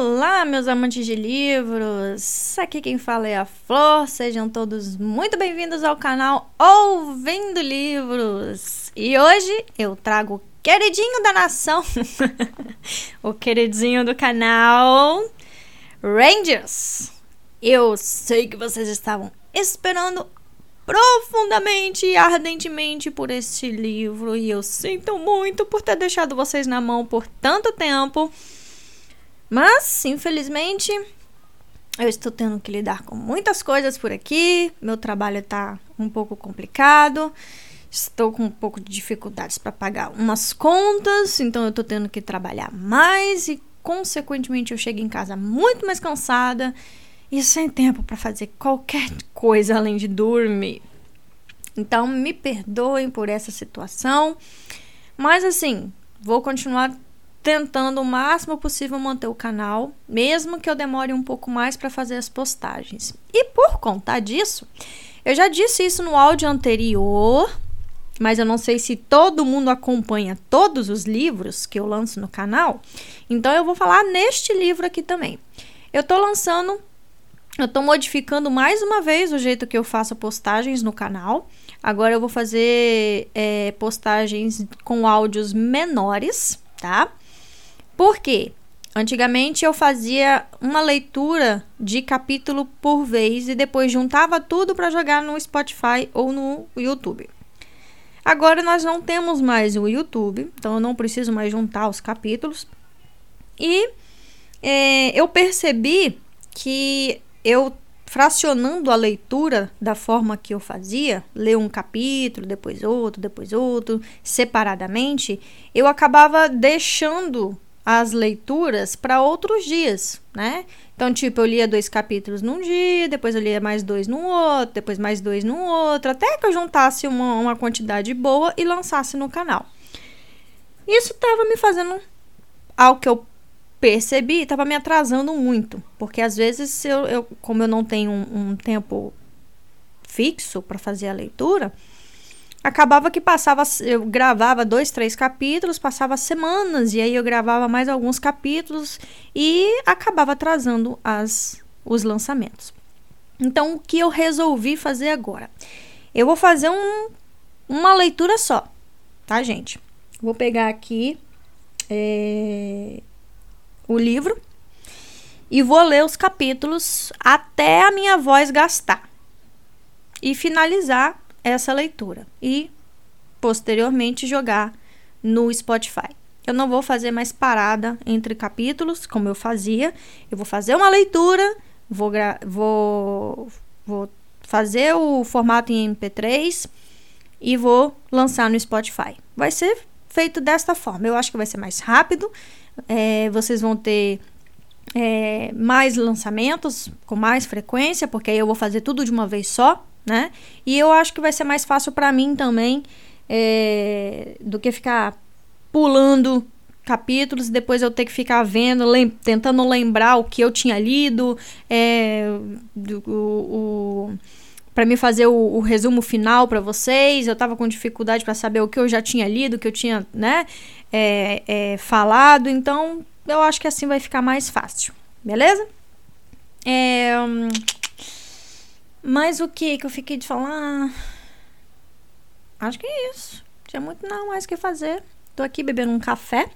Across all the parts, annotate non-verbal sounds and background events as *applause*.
Olá, meus amantes de livros! Aqui quem fala é a Flor. Sejam todos muito bem-vindos ao canal Ouvindo Livros. E hoje eu trago o queridinho da nação, *laughs* o queridinho do canal Rangers. Eu sei que vocês estavam esperando profundamente e ardentemente por este livro e eu sinto muito por ter deixado vocês na mão por tanto tempo. Mas, infelizmente, eu estou tendo que lidar com muitas coisas por aqui. Meu trabalho está um pouco complicado. Estou com um pouco de dificuldades para pagar umas contas, então eu estou tendo que trabalhar mais e, consequentemente, eu chego em casa muito mais cansada e sem tempo para fazer qualquer coisa além de dormir. Então, me perdoem por essa situação, mas assim, vou continuar tentando o máximo possível manter o canal, mesmo que eu demore um pouco mais para fazer as postagens. E por conta disso, eu já disse isso no áudio anterior, mas eu não sei se todo mundo acompanha todos os livros que eu lanço no canal, então eu vou falar neste livro aqui também. Eu estou lançando, eu estou modificando mais uma vez o jeito que eu faço postagens no canal. Agora eu vou fazer é, postagens com áudios menores, tá? Por quê? Antigamente eu fazia uma leitura de capítulo por vez e depois juntava tudo para jogar no Spotify ou no YouTube. Agora nós não temos mais o YouTube, então eu não preciso mais juntar os capítulos. E é, eu percebi que eu fracionando a leitura da forma que eu fazia, ler um capítulo, depois outro, depois outro, separadamente, eu acabava deixando as leituras para outros dias, né? Então, tipo, eu lia dois capítulos num dia, depois eu lia mais dois num outro, depois mais dois num outro, até que eu juntasse uma, uma quantidade boa e lançasse no canal. Isso estava me fazendo, ao que eu percebi, estava me atrasando muito, porque às vezes, eu, eu como eu não tenho um, um tempo fixo para fazer a leitura, acabava que passava, eu gravava dois, três capítulos, passava semanas, e aí eu gravava mais alguns capítulos e acabava atrasando as, os lançamentos. Então, o que eu resolvi fazer agora? Eu vou fazer um, uma leitura só, tá, gente? Vou pegar aqui é, o livro e vou ler os capítulos até a minha voz gastar e finalizar essa leitura e posteriormente jogar no Spotify. Eu não vou fazer mais parada entre capítulos, como eu fazia. Eu vou fazer uma leitura, vou, vou, vou fazer o formato em MP3 e vou lançar no Spotify. Vai ser feito desta forma. Eu acho que vai ser mais rápido. É, vocês vão ter é, mais lançamentos com mais frequência, porque aí eu vou fazer tudo de uma vez só né? E eu acho que vai ser mais fácil para mim também é, do que ficar pulando capítulos e depois eu ter que ficar vendo, lem tentando lembrar o que eu tinha lido, é, do, o, o para me fazer o, o, resumo final para vocês. Eu tava com dificuldade para saber o que eu já tinha lido, o que eu tinha, né, é, é, falado. Então, eu acho que assim vai ficar mais fácil, beleza? É, mas o que que eu fiquei de falar? Acho que é isso. Tinha muito não mais que fazer. Tô aqui bebendo um café.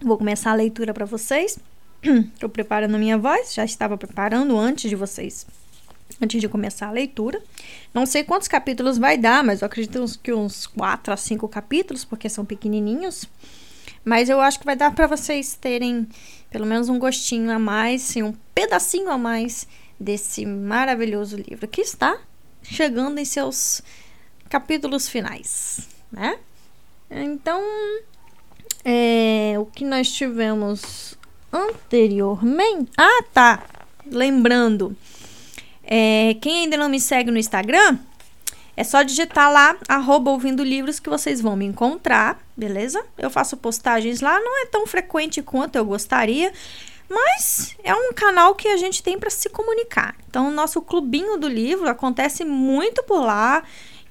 Vou começar a leitura para vocês. *clears throat* Tô preparando a minha voz, já estava preparando antes de vocês, antes de começar a leitura. Não sei quantos capítulos vai dar, mas eu acredito que uns 4 a 5 capítulos, porque são pequenininhos. Mas eu acho que vai dar para vocês terem pelo menos um gostinho a mais, um pedacinho a mais desse maravilhoso livro que está chegando em seus capítulos finais, né? Então, é, o que nós tivemos anteriormente. Ah, tá. Lembrando, é, quem ainda não me segue no Instagram, é só digitar lá, arroba ouvindo livros, que vocês vão me encontrar, beleza? Eu faço postagens lá, não é tão frequente quanto eu gostaria, mas é um canal que a gente tem para se comunicar. Então, o nosso clubinho do livro acontece muito por lá.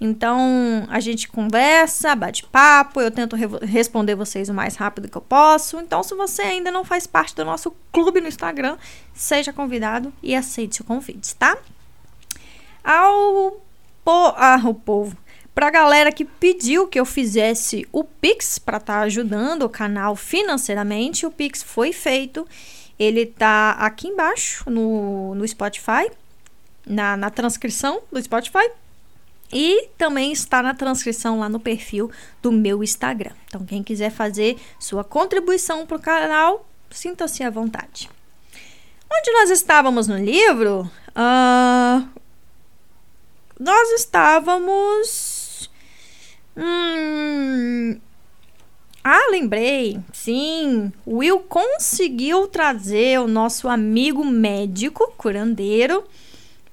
Então a gente conversa, bate papo, eu tento re responder vocês o mais rápido que eu posso. Então, se você ainda não faz parte do nosso clube no Instagram, seja convidado e aceite o convite, tá? Ao po ah, o povo, para a galera que pediu que eu fizesse o Pix para estar tá ajudando o canal financeiramente, o Pix foi feito. Ele tá aqui embaixo no, no Spotify, na, na transcrição do Spotify. E também está na transcrição lá no perfil do meu Instagram. Então, quem quiser fazer sua contribuição para o canal, sinta-se à vontade. Onde nós estávamos no livro? Uh, nós estávamos. Hum, ah, lembrei. Sim, Will conseguiu trazer o nosso amigo médico, curandeiro,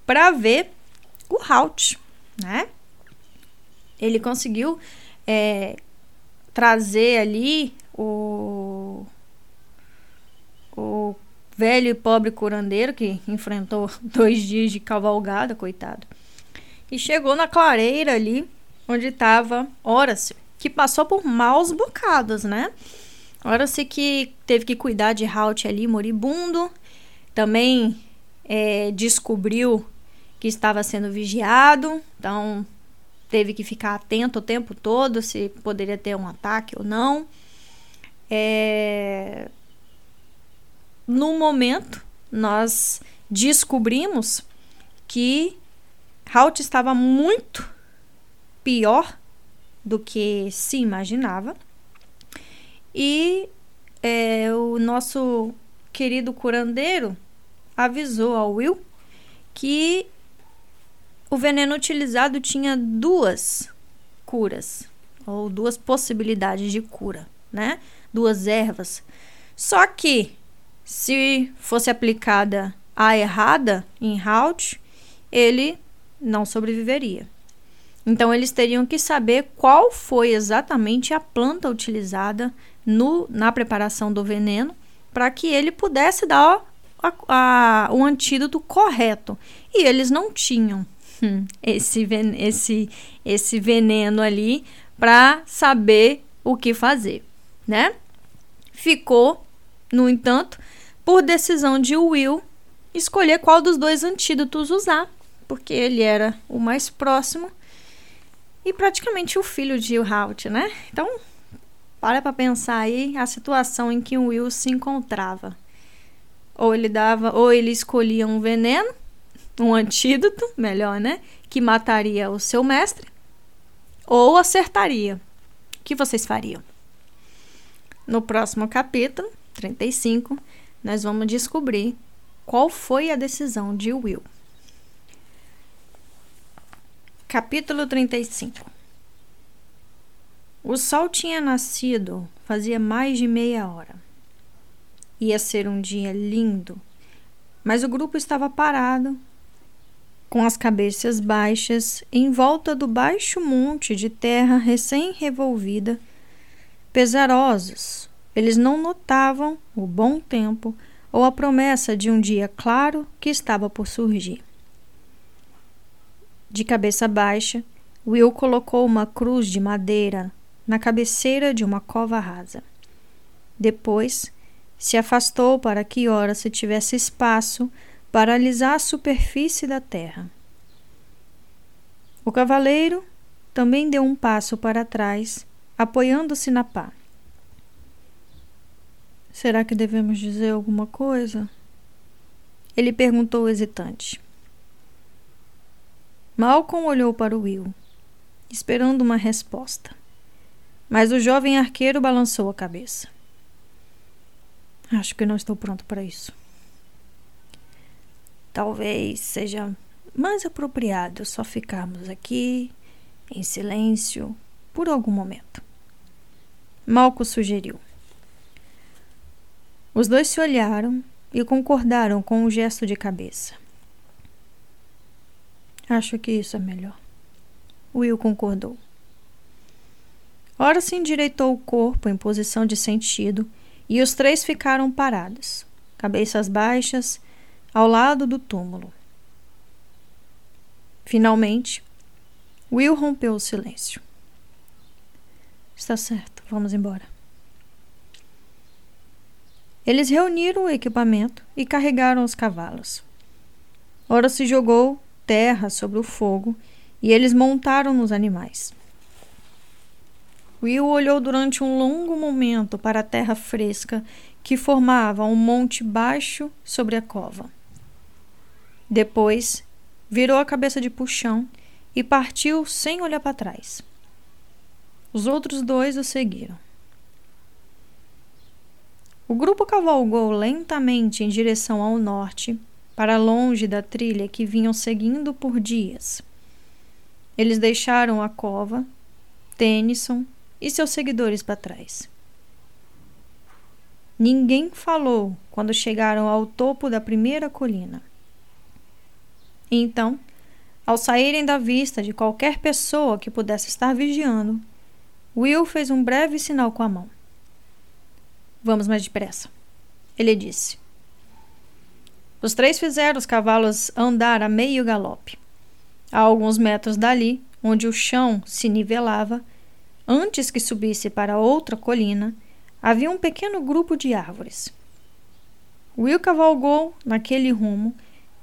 para ver o Halt né? Ele conseguiu é, trazer ali o, o velho e pobre curandeiro que enfrentou *laughs* dois dias de cavalgada, coitado. E chegou na clareira ali, onde estava Horace, que passou por maus bocados, né? Horace que teve que cuidar de Halt ali, moribundo. Também é, descobriu que estava sendo vigiado, então teve que ficar atento o tempo todo se poderia ter um ataque ou não. É... No momento, nós descobrimos que Halt estava muito pior do que se imaginava. E é, o nosso querido curandeiro avisou ao Will que o veneno utilizado tinha duas curas, ou duas possibilidades de cura, né? Duas ervas. Só que, se fosse aplicada a errada em Halt, ele não sobreviveria. Então, eles teriam que saber qual foi exatamente a planta utilizada no, na preparação do veneno para que ele pudesse dar a, a, o antídoto correto. E eles não tinham. Hum, esse, ven esse, esse veneno ali para saber o que fazer, né? Ficou, no entanto, por decisão de Will escolher qual dos dois antídotos usar, porque ele era o mais próximo e praticamente o filho de Halt, né? Então, para para pensar aí a situação em que o Will se encontrava. Ou ele dava, ou ele escolhia um veneno um antídoto, melhor, né? Que mataria o seu mestre ou acertaria. O que vocês fariam? No próximo capítulo, 35, nós vamos descobrir qual foi a decisão de Will. Capítulo 35 O sol tinha nascido fazia mais de meia hora. Ia ser um dia lindo, mas o grupo estava parado com as cabeças baixas, em volta do baixo monte de terra recém-revolvida, pesarosos. Eles não notavam o bom tempo ou a promessa de um dia claro que estava por surgir. De cabeça baixa, Will colocou uma cruz de madeira na cabeceira de uma cova rasa. Depois, se afastou para que ora se tivesse espaço para alisar a superfície da terra. O cavaleiro também deu um passo para trás, apoiando-se na pá. Será que devemos dizer alguma coisa? Ele perguntou hesitante. Malcolm olhou para Will, esperando uma resposta. Mas o jovem arqueiro balançou a cabeça. Acho que não estou pronto para isso talvez seja mais apropriado só ficarmos aqui em silêncio por algum momento. Malco sugeriu. Os dois se olharam e concordaram com um gesto de cabeça. Acho que isso é melhor. Will concordou. Ora se endireitou o corpo em posição de sentido e os três ficaram parados, cabeças baixas ao lado do túmulo. Finalmente, Will rompeu o silêncio. Está certo, vamos embora. Eles reuniram o equipamento e carregaram os cavalos. Ora se jogou terra sobre o fogo e eles montaram nos animais. Will olhou durante um longo momento para a terra fresca que formava um monte baixo sobre a cova. Depois, virou a cabeça de puxão e partiu sem olhar para trás. Os outros dois o seguiram. O grupo cavalgou lentamente em direção ao norte, para longe da trilha que vinham seguindo por dias. Eles deixaram a cova, Tennyson e seus seguidores para trás. Ninguém falou quando chegaram ao topo da primeira colina. Então, ao saírem da vista de qualquer pessoa que pudesse estar vigiando, Will fez um breve sinal com a mão. Vamos mais depressa, ele disse. Os três fizeram os cavalos andar a meio galope. A alguns metros dali, onde o chão se nivelava, antes que subisse para outra colina, havia um pequeno grupo de árvores. Will cavalgou naquele rumo,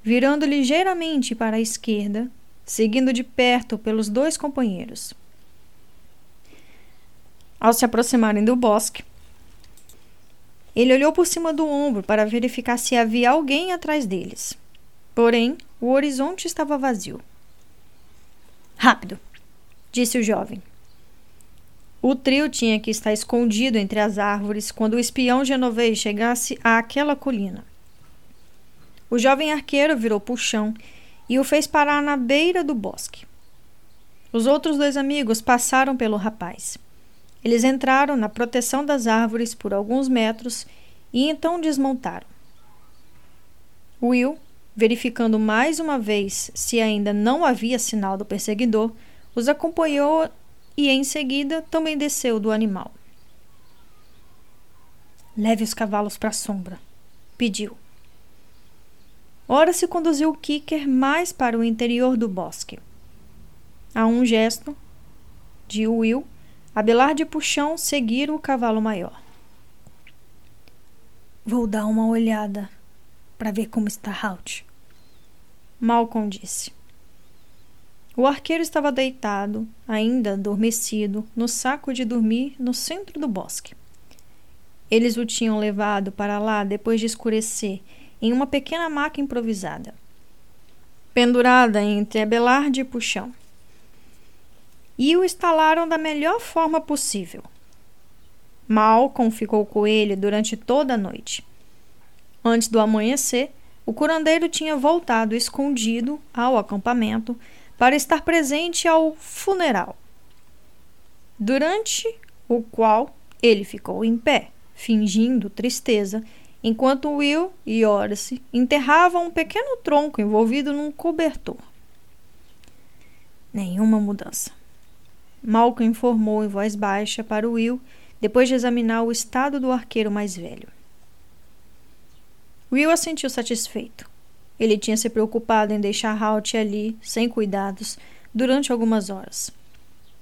virando ligeiramente para a esquerda, seguindo de perto pelos dois companheiros. Ao se aproximarem do bosque, ele olhou por cima do ombro para verificar se havia alguém atrás deles. Porém, o horizonte estava vazio. Rápido, disse o jovem. O trio tinha que estar escondido entre as árvores quando o espião genovês chegasse àquela colina. O jovem arqueiro virou puxão e o fez parar na beira do bosque. Os outros dois amigos passaram pelo rapaz. Eles entraram na proteção das árvores por alguns metros e então desmontaram. Will, verificando mais uma vez se ainda não havia sinal do perseguidor, os acompanhou e em seguida também desceu do animal. Leve os cavalos para a sombra, pediu. Ora se conduziu o Kicker mais para o interior do bosque. A um gesto de Will, Abelar de puxão seguir o cavalo maior. Vou dar uma olhada para ver como está Halt. Malcolm disse. O arqueiro estava deitado, ainda adormecido, no saco de dormir no centro do bosque. Eles o tinham levado para lá depois de escurecer, em uma pequena maca improvisada, pendurada entre abelarde e puxão. E o instalaram da melhor forma possível. Malcolm ficou com ele durante toda a noite. Antes do amanhecer, o curandeiro tinha voltado escondido ao acampamento para estar presente ao funeral, durante o qual ele ficou em pé, fingindo tristeza, enquanto Will e Horace enterravam um pequeno tronco envolvido num cobertor. Nenhuma mudança. Malcolm informou em voz baixa para Will depois de examinar o estado do arqueiro mais velho. Will assentiu satisfeito. Ele tinha se preocupado em deixar Halt ali, sem cuidados, durante algumas horas.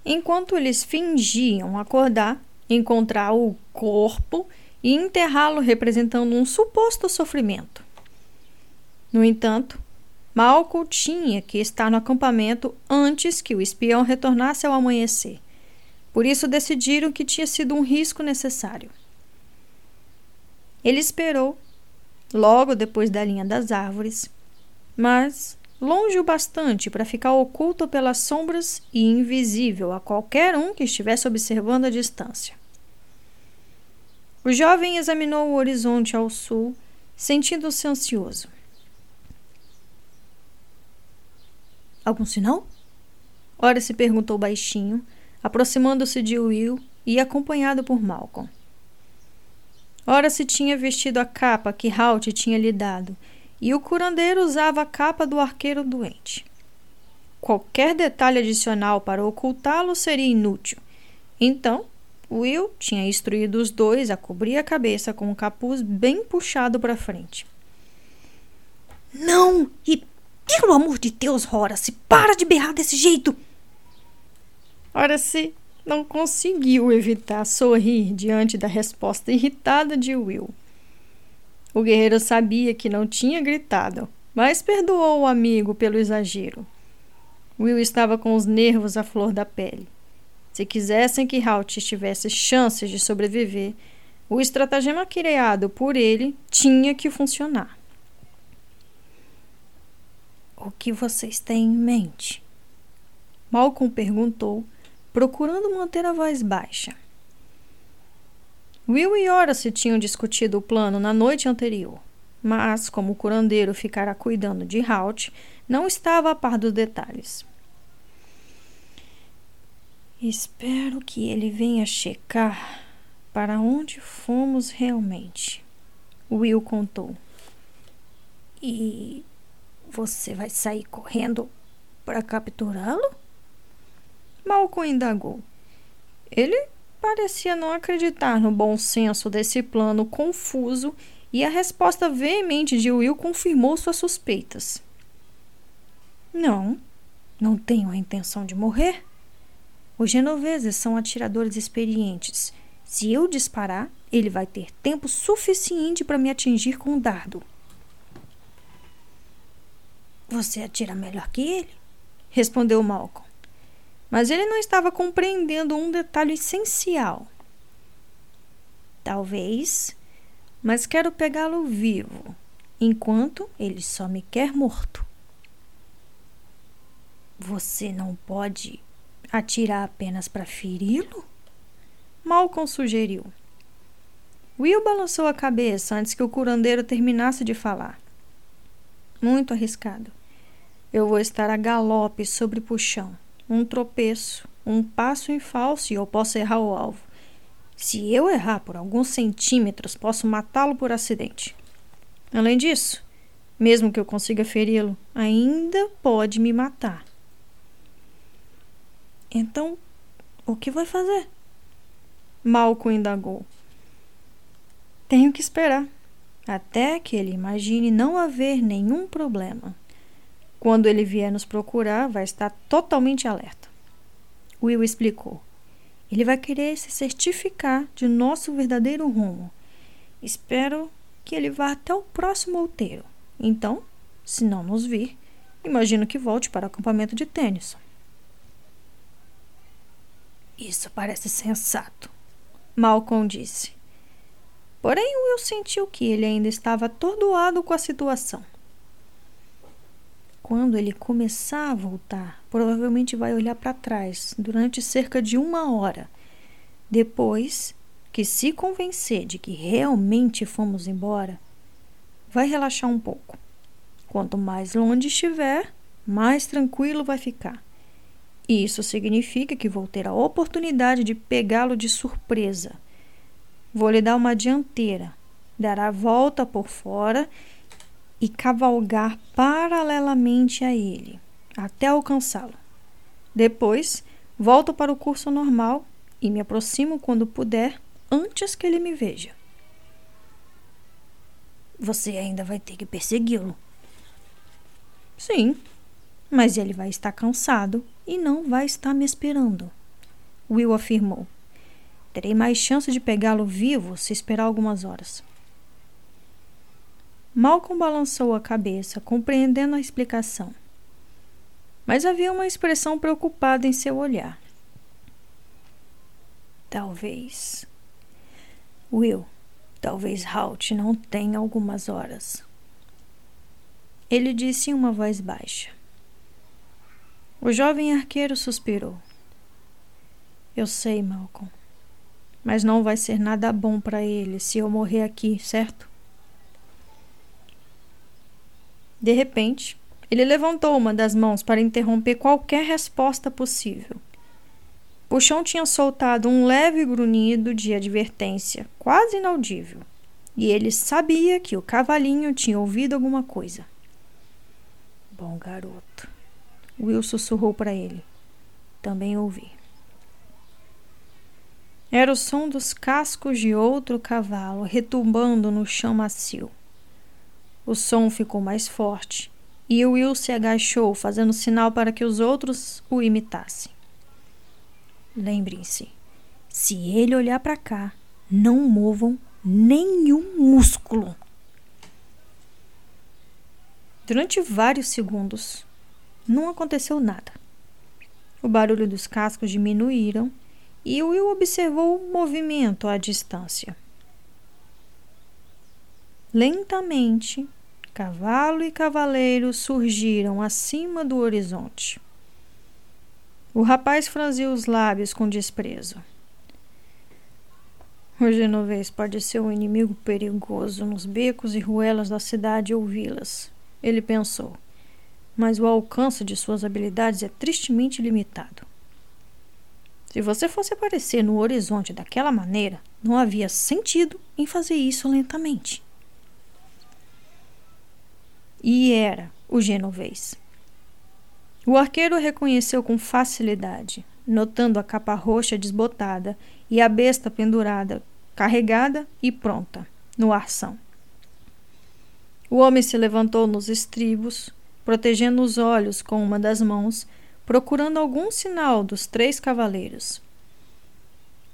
Enquanto eles fingiam acordar, encontrar o corpo e enterrá-lo representando um suposto sofrimento. No entanto, Malcolm tinha que estar no acampamento antes que o espião retornasse ao amanhecer. Por isso decidiram que tinha sido um risco necessário. Ele esperou logo depois da linha das árvores, mas longe o bastante para ficar oculto pelas sombras e invisível a qualquer um que estivesse observando a distância. O jovem examinou o horizonte ao sul, sentindo-se ansioso. Algum sinal? Ora se perguntou baixinho, aproximando-se de Will e acompanhado por Malcolm. Ora se tinha vestido a capa que Halt tinha lhe dado, e o curandeiro usava a capa do arqueiro doente. Qualquer detalhe adicional para ocultá-lo seria inútil. Então, Will tinha instruído os dois a cobrir a cabeça com o capuz bem puxado para frente. Não! E pelo amor de Deus, Horace, para de berrar desse jeito! Ora, se não conseguiu evitar sorrir diante da resposta irritada de Will. O guerreiro sabia que não tinha gritado, mas perdoou o amigo pelo exagero. Will estava com os nervos à flor da pele. Se quisessem que Halt tivesse chances de sobreviver, o estratagema criado por ele tinha que funcionar. O que vocês têm em mente? Malcolm perguntou, procurando manter a voz baixa. Will e Horace tinham discutido o plano na noite anterior, mas, como o curandeiro ficara cuidando de Halt, não estava a par dos detalhes. Espero que ele venha checar para onde fomos realmente. Will contou. E você vai sair correndo para capturá-lo? Malcolm indagou. Ele parecia não acreditar no bom senso desse plano confuso e a resposta veemente de Will confirmou suas suspeitas. Não, não tenho a intenção de morrer. Os genoveses são atiradores experientes. Se eu disparar, ele vai ter tempo suficiente para me atingir com um dardo. Você atira melhor que ele? Respondeu Malcolm. Mas ele não estava compreendendo um detalhe essencial. Talvez, mas quero pegá-lo vivo, enquanto ele só me quer morto. Você não pode atirar apenas para feri-lo? Malcolm sugeriu. Will balançou a cabeça antes que o curandeiro terminasse de falar. Muito arriscado. Eu vou estar a galope sobre puxão. Um tropeço, um passo em falso e eu posso errar o alvo. Se eu errar por alguns centímetros, posso matá-lo por acidente. Além disso, mesmo que eu consiga feri-lo, ainda pode me matar. Então, o que vai fazer? Malcolm indagou. Tenho que esperar até que ele imagine não haver nenhum problema. Quando ele vier nos procurar, vai estar totalmente alerta. Will explicou. Ele vai querer se certificar de nosso verdadeiro rumo. Espero que ele vá até o próximo outeiro. Então, se não nos vir, imagino que volte para o acampamento de tênis. Isso parece sensato, Malcolm disse. Porém, Will sentiu que ele ainda estava atordoado com a situação. Quando ele começar a voltar, provavelmente vai olhar para trás durante cerca de uma hora. Depois que se convencer de que realmente fomos embora, vai relaxar um pouco. Quanto mais longe estiver, mais tranquilo vai ficar. Isso significa que vou ter a oportunidade de pegá-lo de surpresa Vou lhe dar uma dianteira, dar a volta por fora e cavalgar paralelamente a ele, até alcançá-lo. Depois, volto para o curso normal e me aproximo quando puder, antes que ele me veja. Você ainda vai ter que persegui-lo. Sim, mas ele vai estar cansado e não vai estar me esperando, Will afirmou. Terei mais chance de pegá-lo vivo se esperar algumas horas. Malcolm balançou a cabeça, compreendendo a explicação. Mas havia uma expressão preocupada em seu olhar. Talvez. Will, talvez Halt não tenha algumas horas. Ele disse em uma voz baixa. O jovem arqueiro suspirou. Eu sei, Malcolm mas não vai ser nada bom para ele se eu morrer aqui, certo? De repente, ele levantou uma das mãos para interromper qualquer resposta possível. Puxão tinha soltado um leve grunhido de advertência, quase inaudível, e ele sabia que o cavalinho tinha ouvido alguma coisa. Bom garoto, Will sussurrou para ele. Também ouvi. Era o som dos cascos de outro cavalo retumbando no chão macio. O som ficou mais forte e Will se agachou, fazendo sinal para que os outros o imitassem. lembrem-se, se ele olhar para cá, não movam nenhum músculo. Durante vários segundos, não aconteceu nada. O barulho dos cascos diminuíram e Will observou o movimento à distância. Lentamente, cavalo e cavaleiro surgiram acima do horizonte. O rapaz franziu os lábios com desprezo. O genovês pode ser um inimigo perigoso nos becos e ruelas da cidade ou vilas, ele pensou. Mas o alcance de suas habilidades é tristemente limitado. Se você fosse aparecer no horizonte daquela maneira, não havia sentido em fazer isso lentamente. E era o genovês. O arqueiro reconheceu com facilidade, notando a capa roxa desbotada e a besta pendurada, carregada e pronta, no arção. O homem se levantou nos estribos, protegendo os olhos com uma das mãos procurando algum sinal dos três cavaleiros.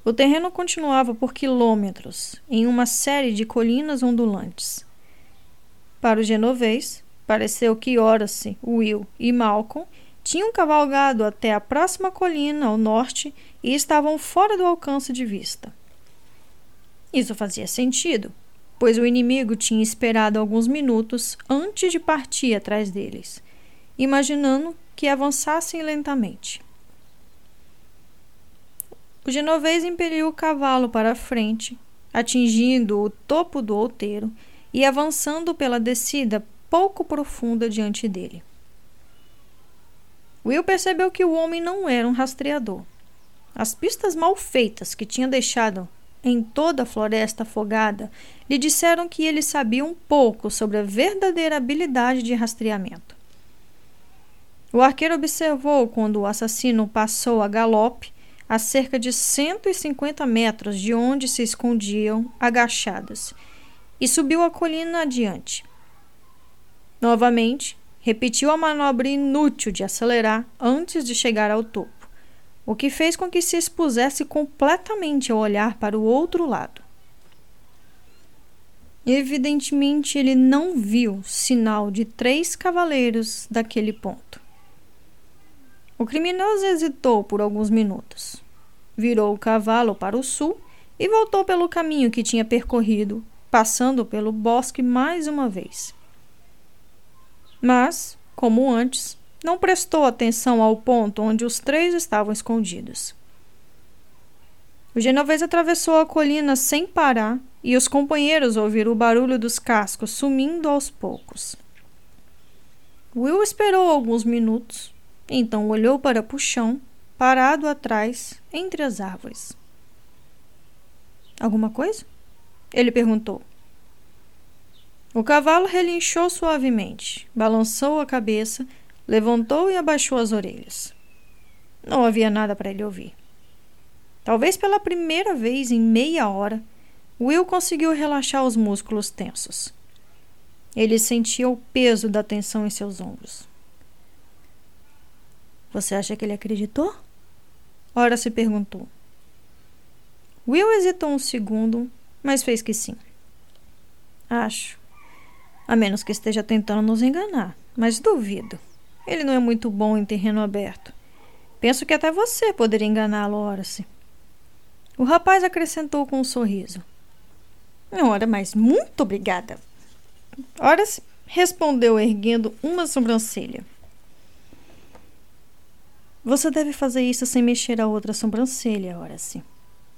O terreno continuava por quilômetros, em uma série de colinas ondulantes. Para o genovês, pareceu que Horace, Will e Malcolm tinham cavalgado até a próxima colina ao norte e estavam fora do alcance de vista. Isso fazia sentido, pois o inimigo tinha esperado alguns minutos antes de partir atrás deles, imaginando que avançassem lentamente. O genovês impeliu o cavalo para a frente, atingindo o topo do outeiro e avançando pela descida pouco profunda diante dele. Will percebeu que o homem não era um rastreador. As pistas mal feitas que tinha deixado em toda a floresta afogada lhe disseram que ele sabia um pouco sobre a verdadeira habilidade de rastreamento. O arqueiro observou quando o assassino passou a galope a cerca de 150 metros de onde se escondiam agachadas e subiu a colina adiante. Novamente, repetiu a manobra inútil de acelerar antes de chegar ao topo, o que fez com que se expusesse completamente a olhar para o outro lado. Evidentemente, ele não viu sinal de três cavaleiros daquele ponto. O criminoso hesitou por alguns minutos. Virou o cavalo para o sul e voltou pelo caminho que tinha percorrido, passando pelo bosque mais uma vez. Mas, como antes, não prestou atenção ao ponto onde os três estavam escondidos. O genovês atravessou a colina sem parar e os companheiros ouviram o barulho dos cascos sumindo aos poucos. Will esperou alguns minutos então olhou para o chão, parado atrás, entre as árvores. Alguma coisa? Ele perguntou. O cavalo relinchou suavemente, balançou a cabeça, levantou e abaixou as orelhas. Não havia nada para ele ouvir. Talvez pela primeira vez em meia hora, Will conseguiu relaxar os músculos tensos. Ele sentia o peso da tensão em seus ombros. Você acha que ele acreditou? Ora se perguntou. Will hesitou um segundo, mas fez que sim. Acho. A menos que esteja tentando nos enganar, mas duvido. Ele não é muito bom em terreno aberto. Penso que até você poderia enganá-lo, Horace. O rapaz acrescentou com um sorriso. Ora, mas muito obrigada. Horace respondeu erguendo uma sobrancelha. Você deve fazer isso sem mexer a outra sobrancelha, Horace.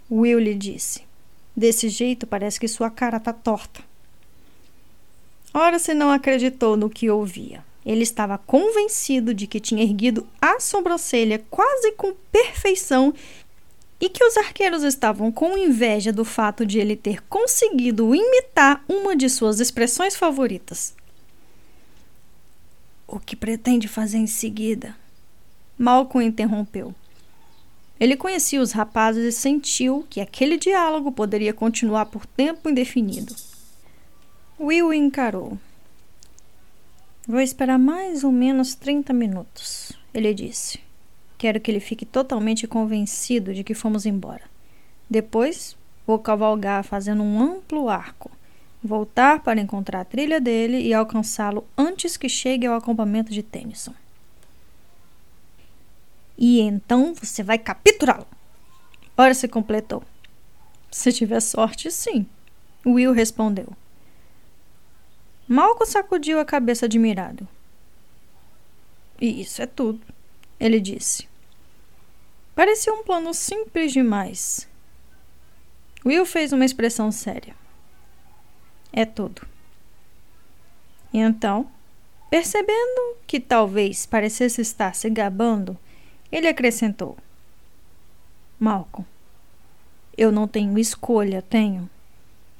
Will lhe disse. Desse jeito parece que sua cara está torta. Horace não acreditou no que ouvia. Ele estava convencido de que tinha erguido a sobrancelha quase com perfeição e que os arqueiros estavam com inveja do fato de ele ter conseguido imitar uma de suas expressões favoritas. O que pretende fazer em seguida? Malcolm interrompeu. Ele conhecia os rapazes e sentiu que aquele diálogo poderia continuar por tempo indefinido. Will encarou. Vou esperar mais ou menos 30 minutos, ele disse. quero que ele fique totalmente convencido de que fomos embora. Depois, vou cavalgar fazendo um amplo arco, voltar para encontrar a trilha dele e alcançá-lo antes que chegue ao acampamento de Tennyson. E então você vai capturá-lo. Ora se completou. Se tiver sorte, sim. Will respondeu. Malco sacudiu a cabeça admirado. E isso é tudo, ele disse. Parecia um plano simples demais. Will fez uma expressão séria. É tudo. E então, percebendo que talvez parecesse estar se gabando, ele acrescentou: Malcolm, eu não tenho escolha, tenho.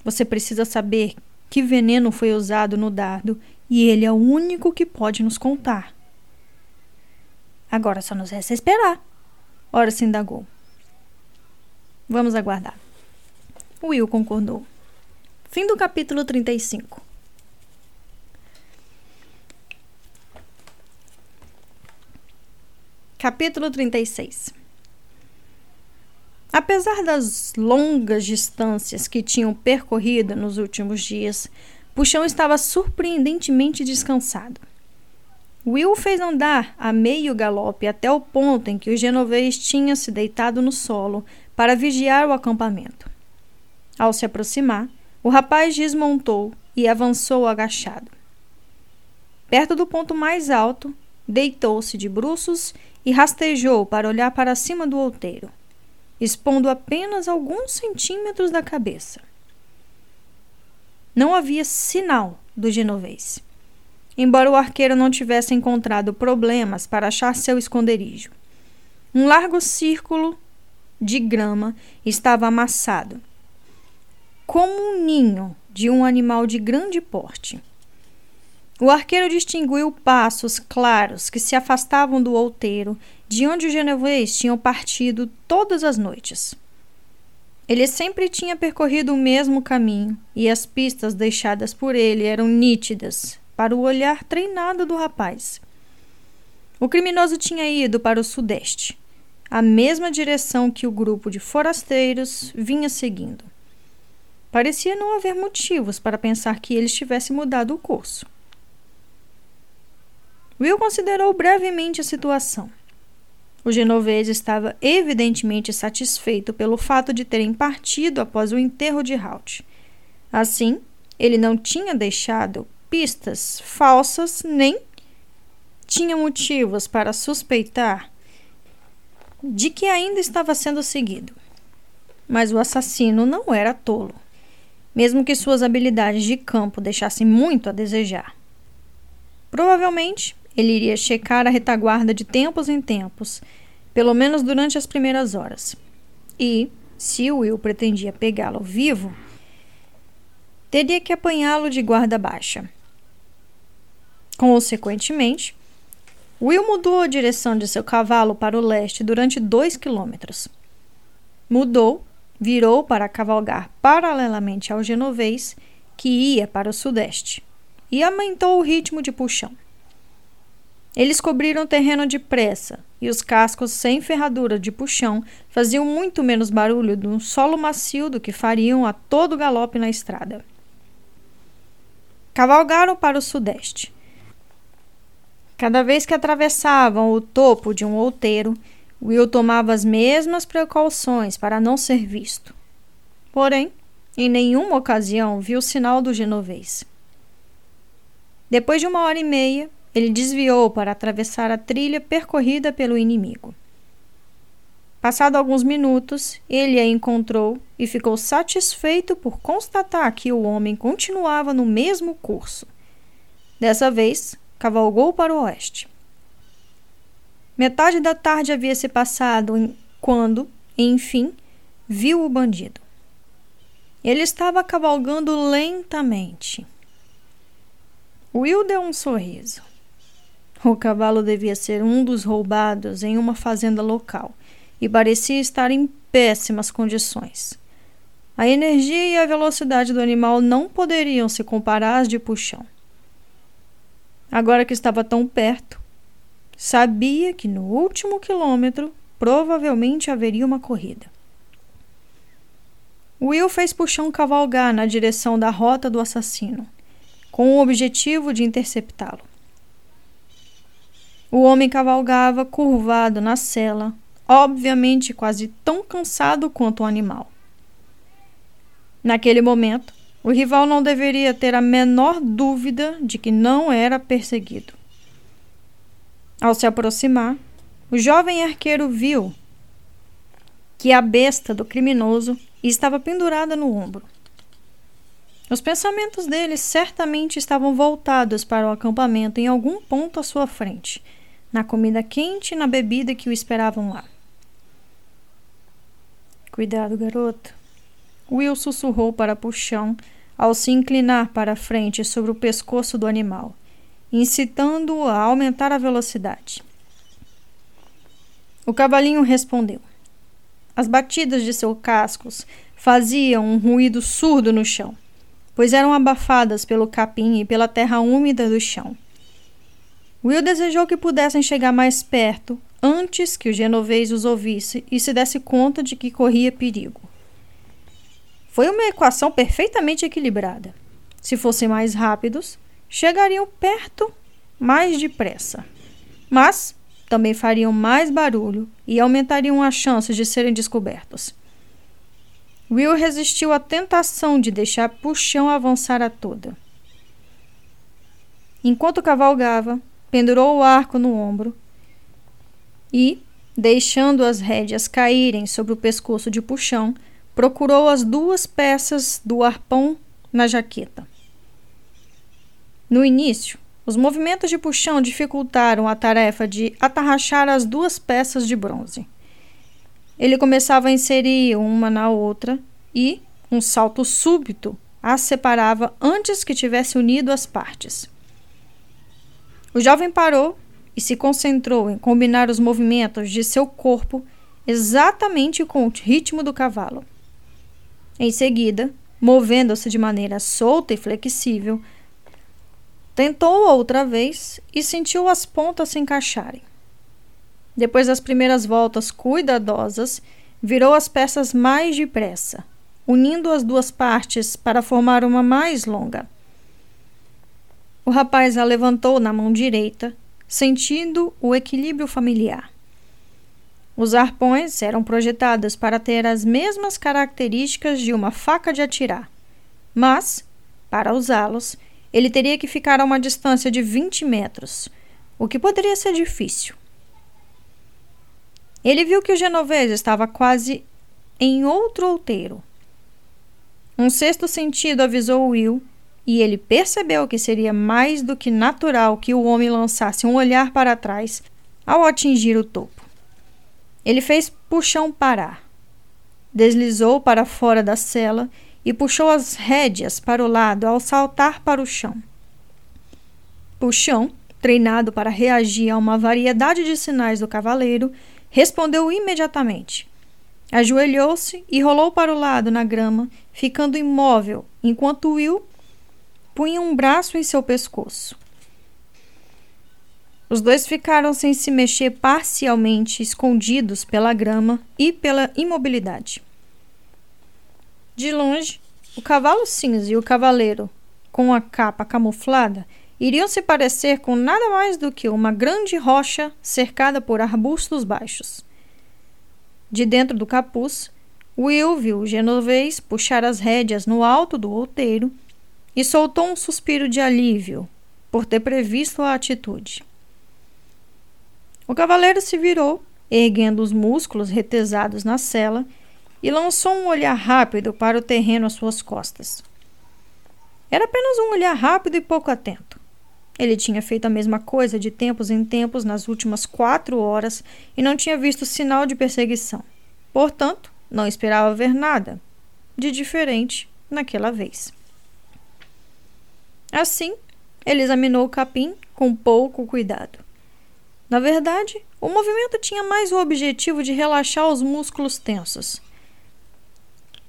Você precisa saber que veneno foi usado no dardo e ele é o único que pode nos contar. Agora só nos resta esperar. Ora se indagou. Vamos aguardar. Will concordou. Fim do capítulo 35. Capítulo 36 Apesar das longas distâncias que tinham percorrido nos últimos dias, Puxão estava surpreendentemente descansado. Will fez andar a meio galope até o ponto em que o genovês tinha se deitado no solo para vigiar o acampamento. Ao se aproximar, o rapaz desmontou e avançou agachado. Perto do ponto mais alto, deitou-se de bruços e rastejou para olhar para cima do outeiro expondo apenas alguns centímetros da cabeça. Não havia sinal do genovês, embora o arqueiro não tivesse encontrado problemas para achar seu esconderijo. Um largo círculo de grama estava amassado, como um ninho de um animal de grande porte. O arqueiro distinguiu passos claros que se afastavam do outeiro, de onde os genovês tinham partido todas as noites. Ele sempre tinha percorrido o mesmo caminho, e as pistas deixadas por ele eram nítidas para o olhar treinado do rapaz. O criminoso tinha ido para o sudeste, a mesma direção que o grupo de forasteiros vinha seguindo. Parecia não haver motivos para pensar que ele tivesse mudado o curso. Will considerou brevemente a situação. O genovês estava evidentemente satisfeito pelo fato de terem partido após o enterro de Halt. Assim, ele não tinha deixado pistas falsas nem tinha motivos para suspeitar de que ainda estava sendo seguido. Mas o assassino não era tolo, mesmo que suas habilidades de campo deixassem muito a desejar. Provavelmente ele iria checar a retaguarda de tempos em tempos, pelo menos durante as primeiras horas. E, se Will pretendia pegá-lo vivo, teria que apanhá-lo de guarda baixa. Consequentemente, Will mudou a direção de seu cavalo para o leste durante dois quilômetros. Mudou, virou para cavalgar paralelamente ao genovês, que ia para o sudeste, e aumentou o ritmo de puxão. Eles cobriram o terreno depressa, e os cascos sem ferradura de puxão faziam muito menos barulho no solo macio do que fariam a todo galope na estrada. Cavalgaram para o sudeste. Cada vez que atravessavam o topo de um outeiro, Will tomava as mesmas precauções para não ser visto. Porém, em nenhuma ocasião viu o sinal do genovês. Depois de uma hora e meia, ele desviou para atravessar a trilha percorrida pelo inimigo. Passado alguns minutos, ele a encontrou e ficou satisfeito por constatar que o homem continuava no mesmo curso. Dessa vez, cavalgou para o oeste. Metade da tarde havia se passado quando, enfim, viu o bandido. Ele estava cavalgando lentamente. Will deu um sorriso. O cavalo devia ser um dos roubados em uma fazenda local e parecia estar em péssimas condições. A energia e a velocidade do animal não poderiam se comparar às de puxão. Agora que estava tão perto, sabia que no último quilômetro provavelmente haveria uma corrida. Will fez Puxão cavalgar na direção da rota do assassino, com o objetivo de interceptá-lo. O homem cavalgava curvado na cela, obviamente quase tão cansado quanto o animal. Naquele momento, o rival não deveria ter a menor dúvida de que não era perseguido. Ao se aproximar, o jovem arqueiro viu que a besta do criminoso estava pendurada no ombro. Os pensamentos dele certamente estavam voltados para o acampamento em algum ponto à sua frente, na comida quente e na bebida que o esperavam lá. Cuidado, garoto. Will sussurrou para Puxão ao se inclinar para frente sobre o pescoço do animal, incitando-o a aumentar a velocidade. O cavalinho respondeu. As batidas de seus cascos faziam um ruído surdo no chão, pois eram abafadas pelo capim e pela terra úmida do chão. Will desejou que pudessem chegar mais perto antes que o genovês os ouvisse e se desse conta de que corria perigo. Foi uma equação perfeitamente equilibrada. Se fossem mais rápidos, chegariam perto mais depressa. Mas também fariam mais barulho e aumentariam as chances de serem descobertos. Will resistiu à tentação de deixar Puxão avançar a toda. Enquanto cavalgava, pendurou o arco no ombro e, deixando as rédeas caírem sobre o pescoço de Puxão, procurou as duas peças do arpão na jaqueta. No início, os movimentos de puxão dificultaram a tarefa de atarrachar as duas peças de bronze. Ele começava a inserir uma na outra e um salto súbito as separava antes que tivesse unido as partes. O jovem parou e se concentrou em combinar os movimentos de seu corpo exatamente com o ritmo do cavalo. Em seguida, movendo-se de maneira solta e flexível, Tentou outra vez e sentiu as pontas se encaixarem. Depois das primeiras voltas cuidadosas, virou as peças mais depressa, unindo as duas partes para formar uma mais longa. O rapaz a levantou na mão direita, sentindo o equilíbrio familiar. Os arpões eram projetados para ter as mesmas características de uma faca de atirar, mas, para usá-los, ele teria que ficar a uma distância de 20 metros, o que poderia ser difícil. Ele viu que o genovês estava quase em outro outeiro. Um sexto sentido avisou Will e ele percebeu que seria mais do que natural que o homem lançasse um olhar para trás ao atingir o topo. Ele fez puxão parar. Deslizou para fora da cela e puxou as rédeas para o lado ao saltar para o chão. Puxão, treinado para reagir a uma variedade de sinais do cavaleiro, respondeu imediatamente. Ajoelhou-se e rolou para o lado na grama, ficando imóvel, enquanto Will punha um braço em seu pescoço. Os dois ficaram sem se mexer parcialmente, escondidos pela grama e pela imobilidade. De longe, o cavalo cinza e o cavaleiro, com a capa camuflada, iriam se parecer com nada mais do que uma grande rocha cercada por arbustos baixos. De dentro do capuz, Will viu o genovês puxar as rédeas no alto do outeiro e soltou um suspiro de alívio por ter previsto a atitude. O cavaleiro se virou, erguendo os músculos retesados na cela e lançou um olhar rápido para o terreno às suas costas. Era apenas um olhar rápido e pouco atento. Ele tinha feito a mesma coisa de tempos em tempos nas últimas quatro horas e não tinha visto sinal de perseguição. Portanto, não esperava ver nada de diferente naquela vez. Assim, ele examinou o capim com pouco cuidado. Na verdade, o movimento tinha mais o objetivo de relaxar os músculos tensos.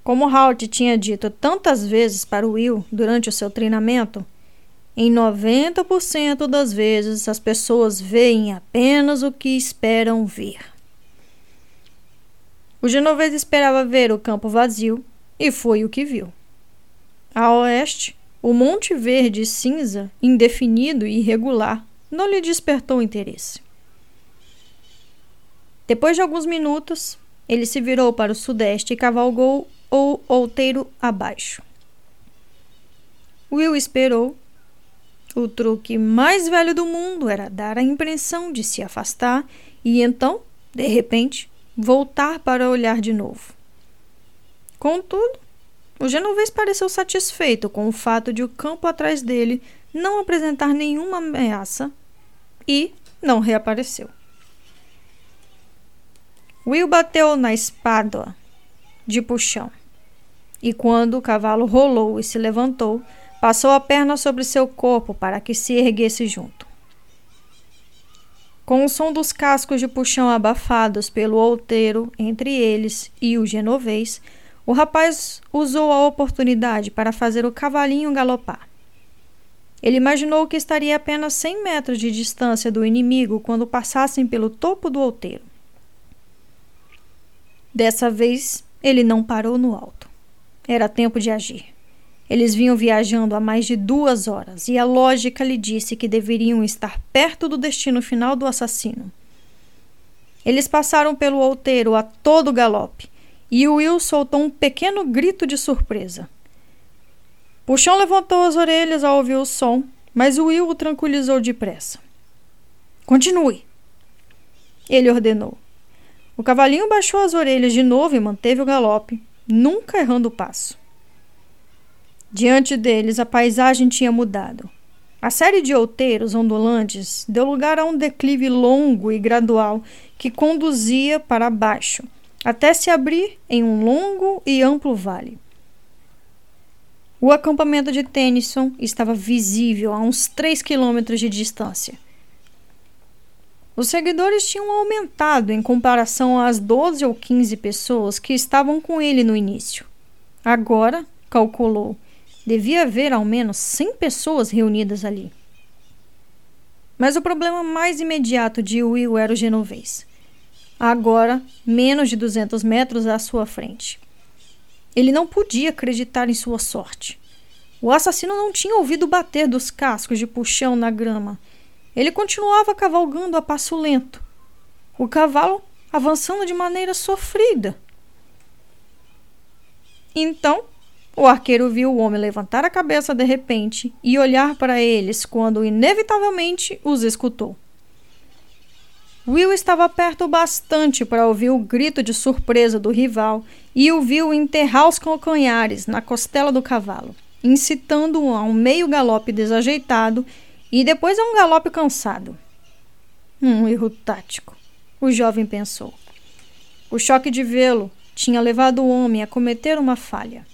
Como Halt tinha dito tantas vezes para Will durante o seu treinamento, Em 90% das vezes, as pessoas veem apenas o que esperam ver. O genovês esperava ver o campo vazio e foi o que viu. A oeste, o Monte Verde cinza, indefinido e irregular, não lhe despertou interesse. Depois de alguns minutos, ele se virou para o sudeste e cavalgou o outeiro abaixo. Will esperou. O truque mais velho do mundo era dar a impressão de se afastar e então, de repente, voltar para olhar de novo. Contudo, o genovês pareceu satisfeito com o fato de o campo atrás dele não apresentar nenhuma ameaça e não reapareceu. Will bateu na espada de puxão e, quando o cavalo rolou e se levantou, passou a perna sobre seu corpo para que se erguesse junto. Com o som dos cascos de puxão abafados pelo outeiro entre eles e o genovês, o rapaz usou a oportunidade para fazer o cavalinho galopar. Ele imaginou que estaria apenas 100 metros de distância do inimigo quando passassem pelo topo do outeiro. Dessa vez, ele não parou no alto. Era tempo de agir. Eles vinham viajando há mais de duas horas e a lógica lhe disse que deveriam estar perto do destino final do assassino. Eles passaram pelo outeiro a todo galope e Will soltou um pequeno grito de surpresa. Puxão levantou as orelhas ao ouvir o som, mas Will o tranquilizou depressa. Continue, ele ordenou. O cavalinho baixou as orelhas de novo e manteve o galope, nunca errando o passo. Diante deles, a paisagem tinha mudado. A série de outeiros ondulantes deu lugar a um declive longo e gradual que conduzia para baixo, até se abrir em um longo e amplo vale. O acampamento de Tennyson estava visível a uns 3 quilômetros de distância. Os seguidores tinham aumentado em comparação às 12 ou 15 pessoas que estavam com ele no início. Agora, calculou, Devia haver ao menos 100 pessoas reunidas ali. Mas o problema mais imediato de Will era o genovês. Agora, menos de 200 metros à sua frente. Ele não podia acreditar em sua sorte. O assassino não tinha ouvido bater dos cascos de puxão na grama. Ele continuava cavalgando a passo lento. O cavalo avançando de maneira sofrida. Então, o arqueiro viu o homem levantar a cabeça de repente e olhar para eles quando inevitavelmente os escutou. Will estava perto bastante para ouvir o grito de surpresa do rival e o viu enterrar os calcanhares na costela do cavalo, incitando-o a um meio galope desajeitado e depois a um galope cansado. Um erro tático, o jovem pensou. O choque de vê-lo tinha levado o homem a cometer uma falha.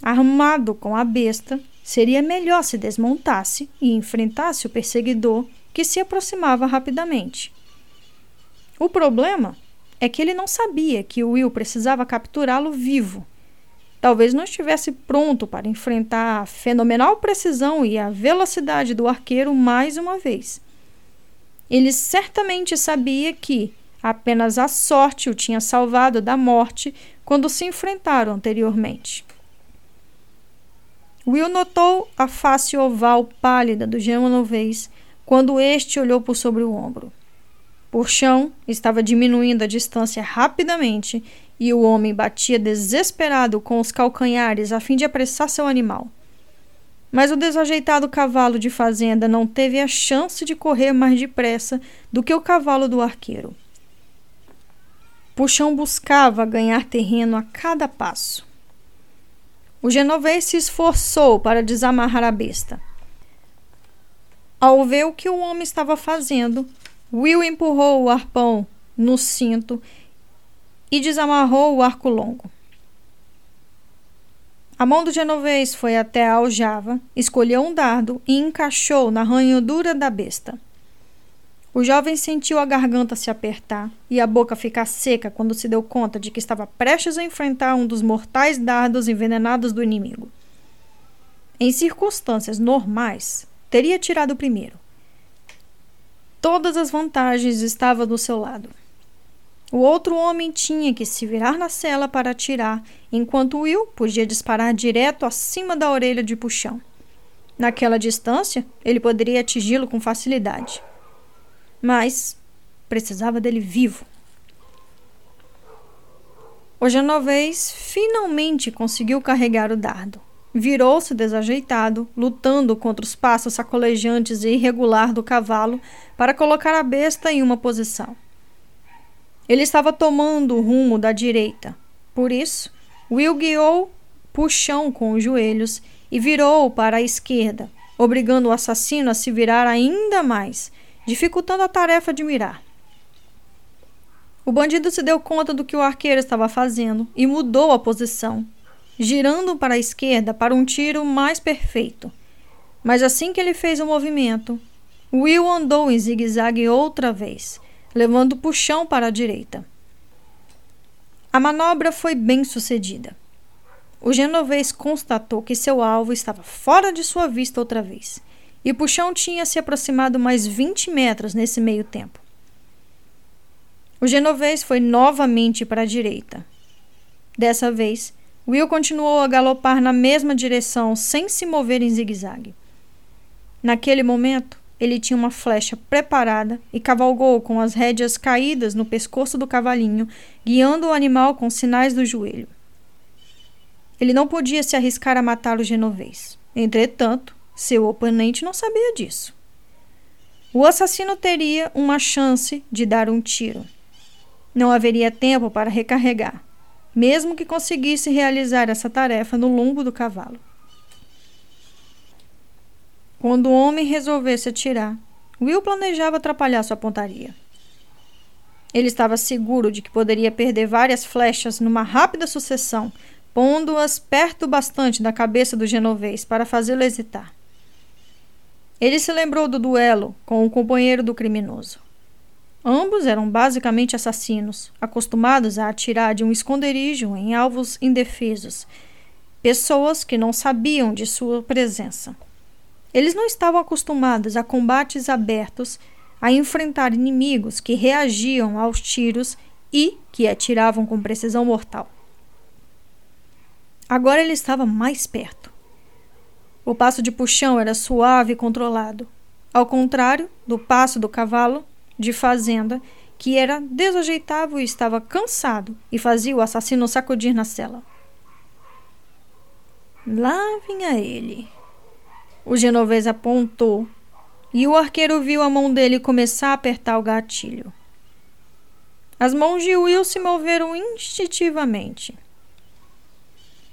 Armado com a besta, seria melhor se desmontasse e enfrentasse o perseguidor que se aproximava rapidamente. O problema é que ele não sabia que Will precisava capturá-lo vivo. Talvez não estivesse pronto para enfrentar a fenomenal precisão e a velocidade do arqueiro mais uma vez. Ele certamente sabia que apenas a sorte o tinha salvado da morte quando se enfrentaram anteriormente. Will notou a face oval pálida do genovês quando este olhou por sobre o ombro. Por chão, estava diminuindo a distância rapidamente e o homem batia desesperado com os calcanhares a fim de apressar seu animal. Mas o desajeitado cavalo de fazenda não teve a chance de correr mais depressa do que o cavalo do arqueiro. Puxão buscava ganhar terreno a cada passo. O genovês se esforçou para desamarrar a besta. Ao ver o que o homem estava fazendo, Will empurrou o arpão no cinto e desamarrou o arco longo. A mão do genovês foi até a aljava, escolheu um dardo e encaixou na ranhadura da besta. O jovem sentiu a garganta se apertar e a boca ficar seca quando se deu conta de que estava prestes a enfrentar um dos mortais dardos envenenados do inimigo. em circunstâncias normais, teria tirado o primeiro. Todas as vantagens estavam do seu lado. O outro homem tinha que se virar na cela para atirar, enquanto Will podia disparar direto acima da orelha de puxão. Naquela distância, ele poderia atingi-lo com facilidade. Mas precisava dele vivo. O genovês finalmente conseguiu carregar o dardo. Virou-se desajeitado, lutando contra os passos sacolejantes e irregular do cavalo para colocar a besta em uma posição. Ele estava tomando o rumo da direita. Por isso, Will guiou puxão com os joelhos e virou para a esquerda, obrigando o assassino a se virar ainda mais, dificultando a tarefa de mirar. O bandido se deu conta do que o arqueiro estava fazendo e mudou a posição, girando para a esquerda para um tiro mais perfeito. Mas assim que ele fez o movimento, Will andou em zigue-zague outra vez, levando o puxão para a direita. A manobra foi bem sucedida. O genovês constatou que seu alvo estava fora de sua vista outra vez, e o puxão tinha se aproximado mais 20 metros nesse meio tempo. O genovês foi novamente para a direita. Dessa vez, Will continuou a galopar na mesma direção sem se mover em zigue-zague. Naquele momento, ele tinha uma flecha preparada e cavalgou com as rédeas caídas no pescoço do cavalinho, guiando o animal com sinais do joelho. Ele não podia se arriscar a matar o genovês. Entretanto, seu oponente não sabia disso. O assassino teria uma chance de dar um tiro. Não haveria tempo para recarregar, mesmo que conseguisse realizar essa tarefa no lombo do cavalo. Quando o homem resolvesse atirar, Will planejava atrapalhar sua pontaria. Ele estava seguro de que poderia perder várias flechas numa rápida sucessão, pondo-as perto bastante da cabeça do genovês para fazê-lo hesitar. Ele se lembrou do duelo com o companheiro do criminoso. Ambos eram basicamente assassinos, acostumados a atirar de um esconderijo em alvos indefesos, pessoas que não sabiam de sua presença. Eles não estavam acostumados a combates abertos, a enfrentar inimigos que reagiam aos tiros e que atiravam com precisão mortal. Agora ele estava mais perto. O passo de puxão era suave e controlado, ao contrário do passo do cavalo de fazenda, que era desajeitável e estava cansado e fazia o assassino sacudir na cela. Lá vinha ele, o genovês apontou e o arqueiro viu a mão dele começar a apertar o gatilho. As mãos de Will se moveram instintivamente,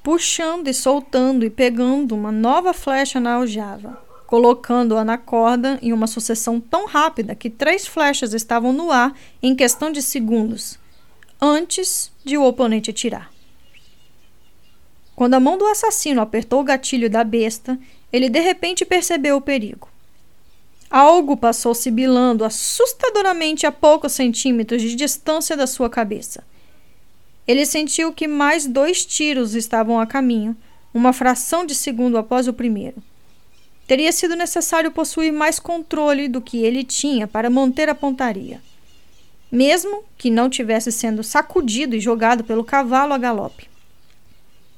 puxando e soltando e pegando uma nova flecha na aljava, colocando-a na corda em uma sucessão tão rápida que três flechas estavam no ar em questão de segundos, antes de o oponente atirar. Quando a mão do assassino apertou o gatilho da besta, ele de repente percebeu o perigo. Algo passou sibilando assustadoramente a poucos centímetros de distância da sua cabeça. Ele sentiu que mais dois tiros estavam a caminho, uma fração de segundo após o primeiro. Teria sido necessário possuir mais controle do que ele tinha para manter a pontaria, mesmo que não tivesse sendo sacudido e jogado pelo cavalo a galope.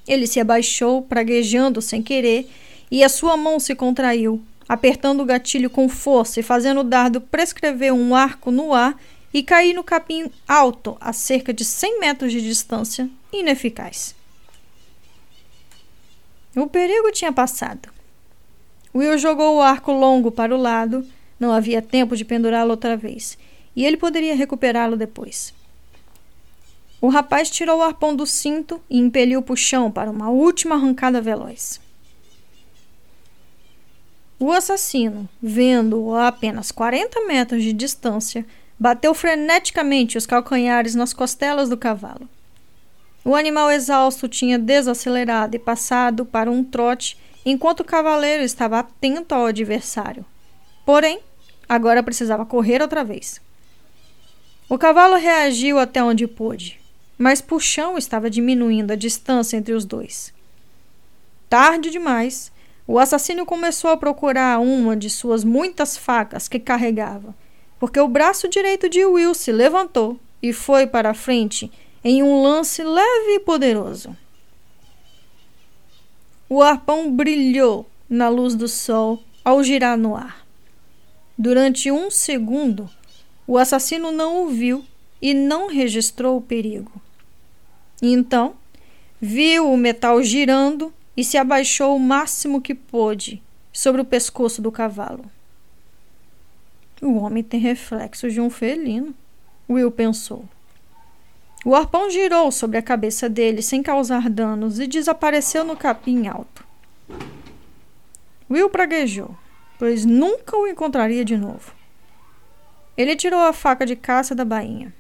Ele se abaixou, praguejando sem querer, e a sua mão se contraiu, apertando o gatilho com força e fazendo o dardo prescrever um arco no ar e cair no capim alto a cerca de 100 metros de distância, ineficaz. O perigo tinha passado. Will jogou o arco longo para o lado, não havia tempo de pendurá-lo outra vez, e ele poderia recuperá-lo depois. O rapaz tirou o arpão do cinto e impeliu o puxão para uma última arrancada veloz. O assassino, vendo-o a apenas 40 metros de distância, bateu freneticamente os calcanhares nas costelas do cavalo. O animal exausto tinha desacelerado e passado para um trote enquanto o cavaleiro estava atento ao adversário. Porém, agora precisava correr outra vez. O cavalo reagiu até onde pôde, mas Puxão estava diminuindo a distância entre os dois. Tarde demais, o assassino começou a procurar uma de suas muitas facas que carregava, porque o braço direito de Will se levantou e foi para a frente em um lance leve e poderoso. O arpão brilhou na luz do sol ao girar no ar. Durante um segundo, o assassino não o viu e não registrou o perigo. Então, viu o metal girando e se abaixou o máximo que pôde sobre o pescoço do cavalo. O homem tem reflexos de um felino, Will pensou. O arpão girou sobre a cabeça dele sem causar danos e desapareceu no capim alto. Will praguejou, pois nunca o encontraria de novo. Ele tirou a faca de caça da bainha.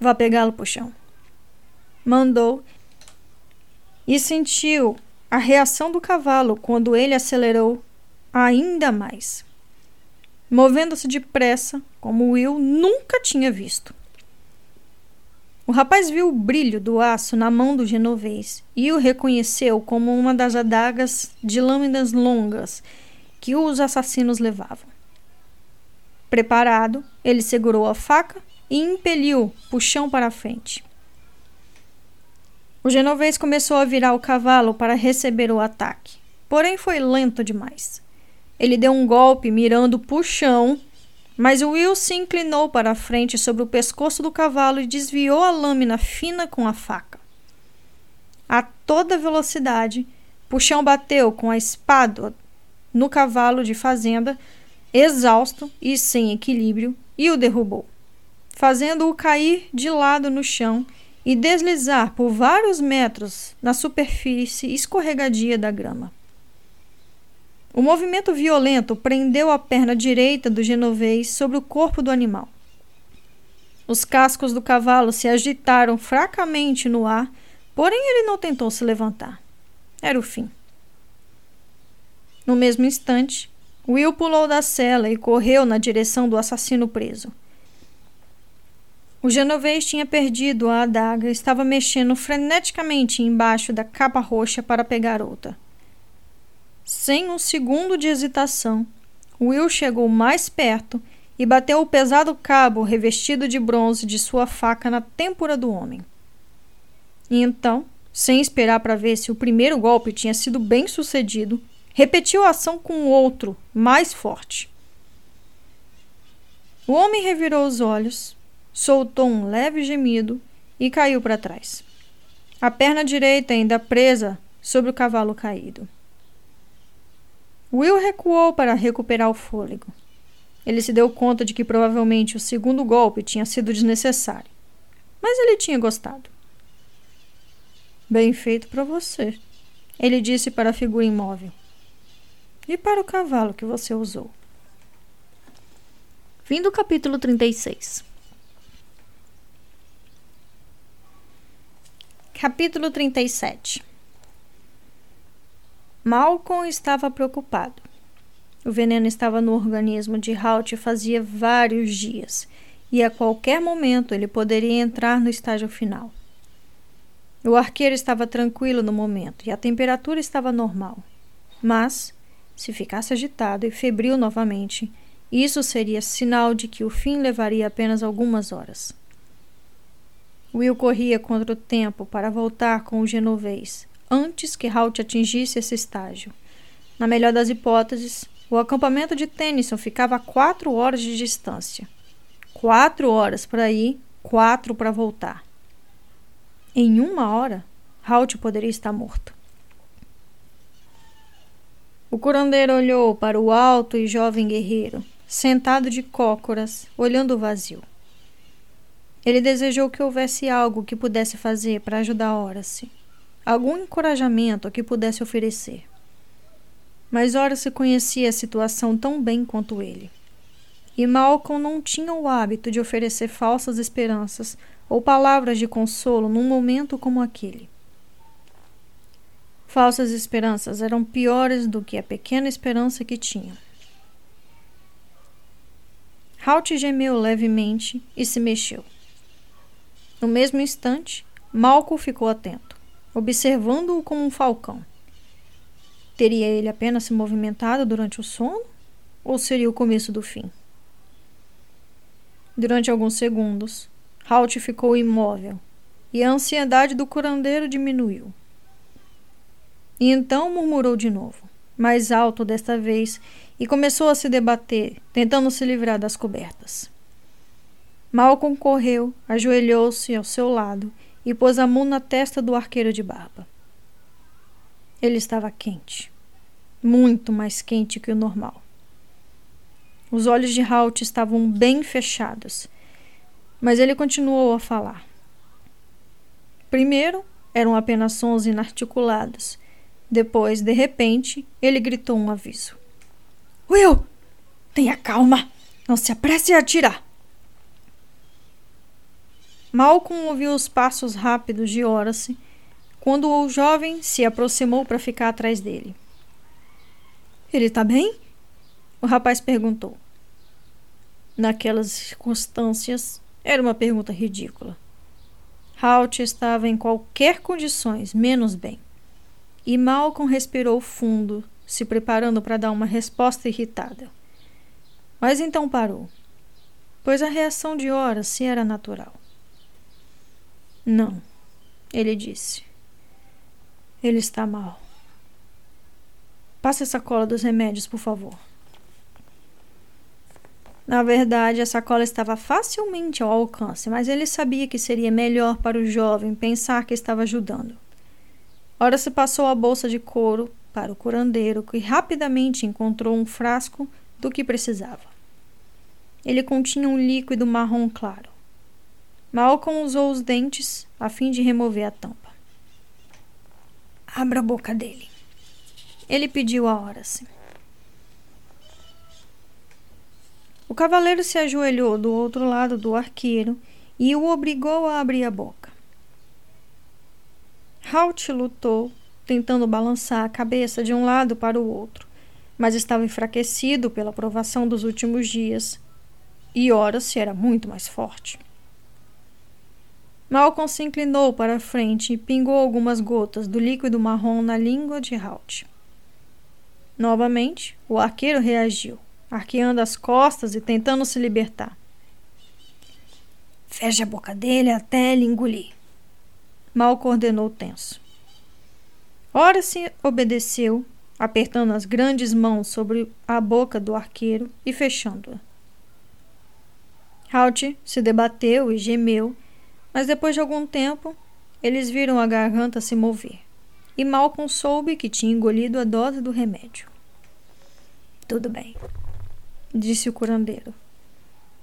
Vá pegá-lo, puxão. Mandou e sentiu a reação do cavalo quando ele acelerou ainda mais, movendo-se depressa como Will nunca tinha visto. O rapaz viu o brilho do aço na mão do genovês e o reconheceu como uma das adagas de lâminas longas que os assassinos levavam. Preparado, ele segurou a faca e impeliu puxão para a frente. O genovês começou a virar o cavalo para receber o ataque, porém foi lento demais. Ele deu um golpe mirando o puxão, mas Will se inclinou para a frente sobre o pescoço do cavalo e desviou a lâmina fina com a faca. A toda velocidade, Puxão bateu com a espada no cavalo de fazenda, exausto e sem equilíbrio, e o derrubou, fazendo-o cair de lado no chão e deslizar por vários metros na superfície escorregadia da grama. O movimento violento prendeu a perna direita do genovês sobre o corpo do animal. Os cascos do cavalo se agitaram fracamente no ar, porém ele não tentou se levantar. Era o fim. No mesmo instante, Will pulou da cela e correu na direção do assassino preso. O genovês tinha perdido a adaga e estava mexendo freneticamente embaixo da capa roxa para pegar outra. Sem um segundo de hesitação, Will chegou mais perto e bateu o pesado cabo revestido de bronze de sua faca na têmpora do homem. E então, sem esperar para ver se o primeiro golpe tinha sido bem sucedido, repetiu a ação com outro, mais forte. O homem revirou os olhos soltou um leve gemido e caiu para trás. A perna direita ainda presa sobre o cavalo caído. Will recuou para recuperar o fôlego. Ele se deu conta de que provavelmente o segundo golpe tinha sido desnecessário, mas ele tinha gostado. Bem feito para você, ele disse para a figura imóvel. E para o cavalo que você usou. Fim do capítulo 36. Capítulo 37 Malcolm estava preocupado. O veneno estava no organismo de Halt fazia vários dias, e a qualquer momento ele poderia entrar no estágio final. O arqueiro estava tranquilo no momento e a temperatura estava normal. Mas, se ficasse agitado e febril novamente, isso seria sinal de que o fim levaria apenas algumas horas. Will corria contra o tempo para voltar com o genovês, antes que Halt atingisse esse estágio. Na melhor das hipóteses, o acampamento de Tennyson ficava a quatro horas de distância. Quatro horas para ir, quatro para voltar. Em uma hora, Halt poderia estar morto. O curandeiro olhou para o alto e jovem guerreiro, sentado de cócoras, olhando o vazio. Ele desejou que houvesse algo que pudesse fazer para ajudar Horace, algum encorajamento que pudesse oferecer. Mas Horace conhecia a situação tão bem quanto ele. E Malcolm não tinha o hábito de oferecer falsas esperanças ou palavras de consolo num momento como aquele. Falsas esperanças eram piores do que a pequena esperança que tinha. Halt gemeu levemente e se mexeu. No mesmo instante, Malco ficou atento, observando-o como um falcão. Teria ele apenas se movimentado durante o sono? Ou seria o começo do fim? Durante alguns segundos, Halt ficou imóvel e a ansiedade do curandeiro diminuiu. E então murmurou de novo, mais alto desta vez, e começou a se debater, tentando se livrar das cobertas. Malcolm correu, ajoelhou-se ao seu lado e pôs a mão na testa do arqueiro de barba. Ele estava quente, muito mais quente que o normal. Os olhos de Halt estavam bem fechados, mas ele continuou a falar. Primeiro, eram apenas sons inarticulados. Depois, de repente, ele gritou um aviso. Will, tenha calma. Não se apresse a atirar. Malcolm ouviu os passos rápidos de Horace quando o jovem se aproximou para ficar atrás dele. Ele está bem? O rapaz perguntou. Naquelas circunstâncias, era uma pergunta ridícula. Halt estava em qualquer condições, menos bem. E Malcolm respirou fundo, se preparando para dar uma resposta irritada. Mas então parou, pois a reação de Horace era natural. Não, ele disse. Ele está mal. Passe a sacola dos remédios, por favor. Na verdade, a sacola estava facilmente ao alcance, mas ele sabia que seria melhor para o jovem pensar que estava ajudando. Ora se passou a bolsa de couro para o curandeiro, que rapidamente encontrou um frasco do que precisava. Ele continha um líquido marrom claro. Malcolm usou os dentes a fim de remover a tampa. Abra a boca dele. Ele pediu a Horace. O cavaleiro se ajoelhou do outro lado do arqueiro e o obrigou a abrir a boca. Halt lutou, tentando balançar a cabeça de um lado para o outro, mas estava enfraquecido pela provação dos últimos dias e Horace era muito mais forte. Malcolm se inclinou para a frente e pingou algumas gotas do líquido marrom na língua de Halt. Novamente, o arqueiro reagiu, arqueando as costas e tentando se libertar. Feche a boca dele até ele engolir. Malcolm ordenou tenso. Horace obedeceu, apertando as grandes mãos sobre a boca do arqueiro e fechando-a. Halt se debateu e gemeu mas depois de algum tempo, eles viram a garganta se mover. E Malcolm soube que tinha engolido a dose do remédio. Tudo bem, disse o curandeiro.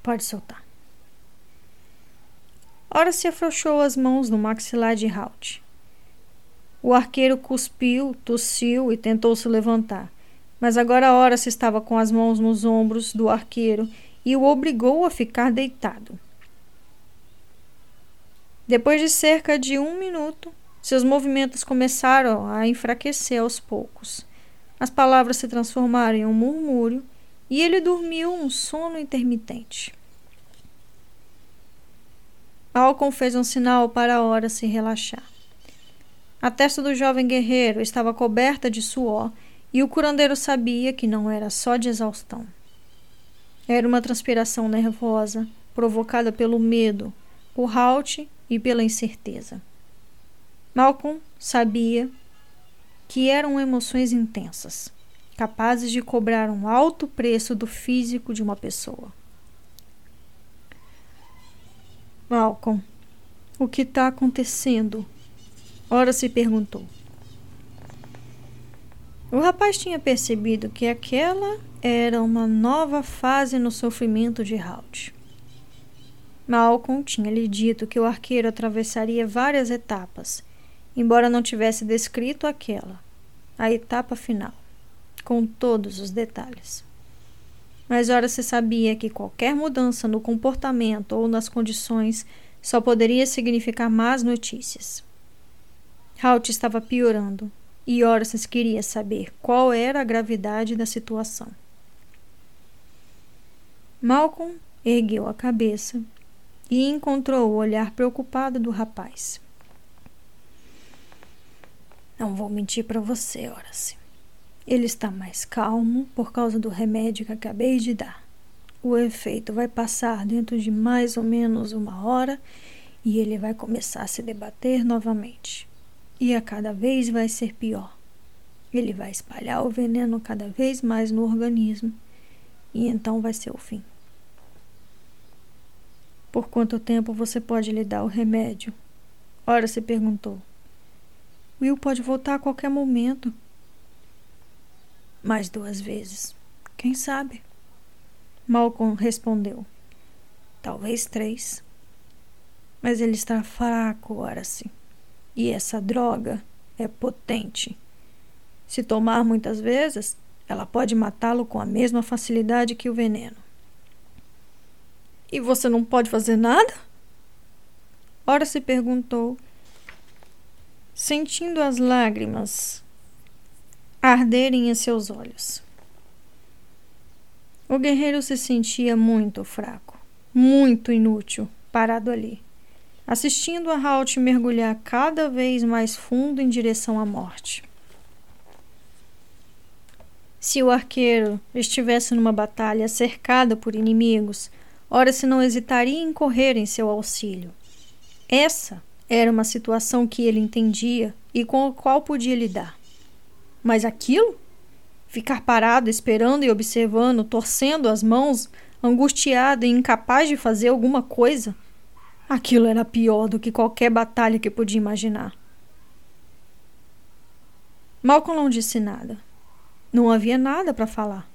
Pode soltar. Ora se afrouxou as mãos no maxilar de Halt. O arqueiro cuspiu, tossiu e tentou se levantar, mas agora Ora se estava com as mãos nos ombros do arqueiro e o obrigou a ficar deitado. Depois de cerca de um minuto, seus movimentos começaram a enfraquecer aos poucos. As palavras se transformaram em um murmúrio e ele dormiu um sono intermitente. Alcon fez um sinal para a hora se relaxar. A testa do jovem guerreiro estava coberta de suor e o curandeiro sabia que não era só de exaustão. Era uma transpiração nervosa provocada pelo medo, por Halt e pela incerteza. Malcolm sabia que eram emoções intensas, capazes de cobrar um alto preço do físico de uma pessoa. Malcolm, o que está acontecendo? Ora se perguntou. O rapaz tinha percebido que aquela era uma nova fase no sofrimento de Halt. Malcolm tinha lhe dito que o arqueiro atravessaria várias etapas, embora não tivesse descrito aquela, a etapa final, com todos os detalhes. Mas ora se sabia que qualquer mudança no comportamento ou nas condições só poderia significar más notícias. Halt estava piorando e Horace queria saber qual era a gravidade da situação. Malcolm ergueu a cabeça e encontrou o olhar preocupado do rapaz. Não vou mentir para você, Horace. Ele está mais calmo por causa do remédio que acabei de dar. O efeito vai passar dentro de mais ou menos uma hora e ele vai começar a se debater novamente. E a cada vez vai ser pior. Ele vai espalhar o veneno cada vez mais no organismo e então vai ser o fim. Por quanto tempo você pode lhe dar o remédio? Ora se perguntou. Will pode voltar a qualquer momento. Mais duas vezes. Quem sabe? Malcolm respondeu. Talvez três. Mas ele está fraco, ora sim. E essa droga é potente. Se tomar muitas vezes, ela pode matá-lo com a mesma facilidade que o veneno. E você não pode fazer nada? Ora se perguntou, sentindo as lágrimas arderem em seus olhos. O guerreiro se sentia muito fraco, muito inútil, parado ali, assistindo a Halt mergulhar cada vez mais fundo em direção à morte. Se o arqueiro estivesse numa batalha cercada por inimigos, ora se não hesitaria em correr em seu auxílio. Essa era uma situação que ele entendia e com a qual podia lidar. Mas aquilo? Ficar parado esperando e observando, torcendo as mãos, angustiado e incapaz de fazer alguma coisa? Aquilo era pior do que qualquer batalha que podia imaginar. Malcolm não disse nada. Não havia nada para falar.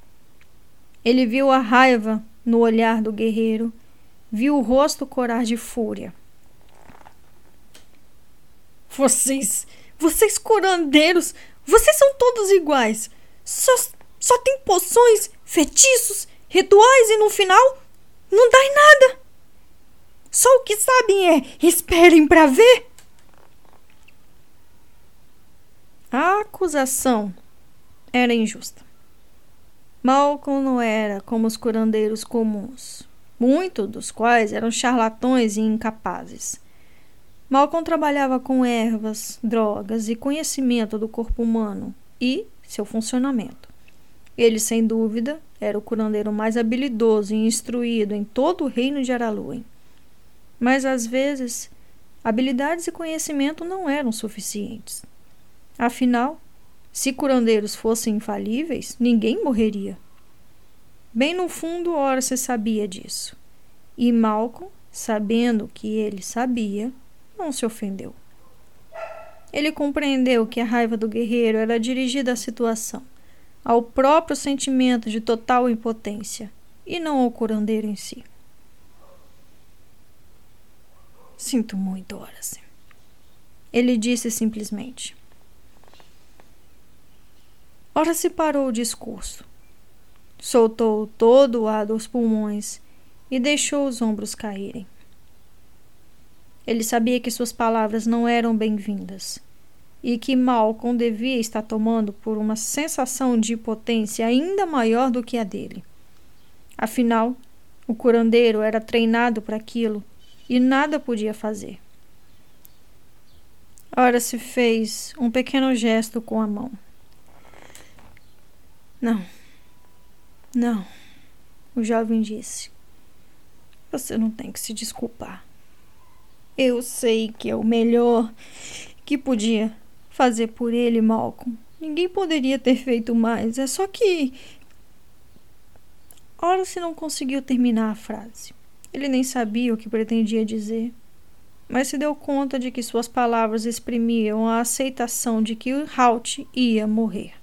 Ele viu a raiva no olhar do guerreiro, viu o rosto corar de fúria. Vocês, vocês curandeiros, vocês são todos iguais. Só, só tem poções, feitiços, rituais e no final não dá em nada. Só o que sabem é esperem para ver. A acusação era injusta. Malcolm não era como os curandeiros comuns, muitos dos quais eram charlatões e incapazes. Malcolm trabalhava com ervas, drogas e conhecimento do corpo humano e seu funcionamento. Ele, sem dúvida, era o curandeiro mais habilidoso e instruído em todo o reino de Araluen. Mas, às vezes, habilidades e conhecimento não eram suficientes. Afinal, se curandeiros fossem infalíveis, ninguém morreria. Bem no fundo, ora se sabia disso. E Malcolm, sabendo que ele sabia, não se ofendeu. Ele compreendeu que a raiva do guerreiro era dirigida à situação, ao próprio sentimento de total impotência, e não ao curandeiro em si. Sinto muito, Horace. Ele disse simplesmente. Ora se parou o discurso. Soltou todo o ar dos pulmões e deixou os ombros caírem. Ele sabia que suas palavras não eram bem-vindas e que Malcolm devia estar tomando por uma sensação de impotência ainda maior do que a dele. Afinal, o curandeiro era treinado para aquilo e nada podia fazer. Ora se fez um pequeno gesto com a mão. Não. Não. O jovem disse. Você não tem que se desculpar. Eu sei que é o melhor que podia fazer por ele, Malcolm. Ninguém poderia ter feito mais. É só que. Ora se não conseguiu terminar a frase. Ele nem sabia o que pretendia dizer, mas se deu conta de que suas palavras exprimiam a aceitação de que Halt ia morrer.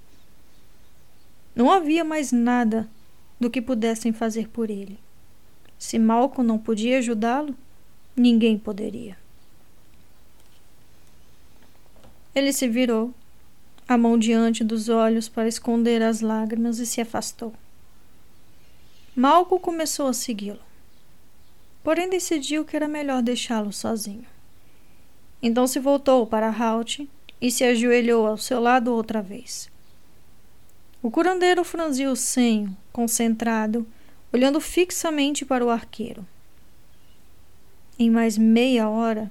Não havia mais nada do que pudessem fazer por ele. Se Malcolm não podia ajudá-lo, ninguém poderia. Ele se virou, a mão diante dos olhos para esconder as lágrimas e se afastou. Malcolm começou a segui-lo, porém decidiu que era melhor deixá-lo sozinho. Então se voltou para Halt e se ajoelhou ao seu lado outra vez. O curandeiro franziu o senho, concentrado, olhando fixamente para o arqueiro. Em mais meia hora,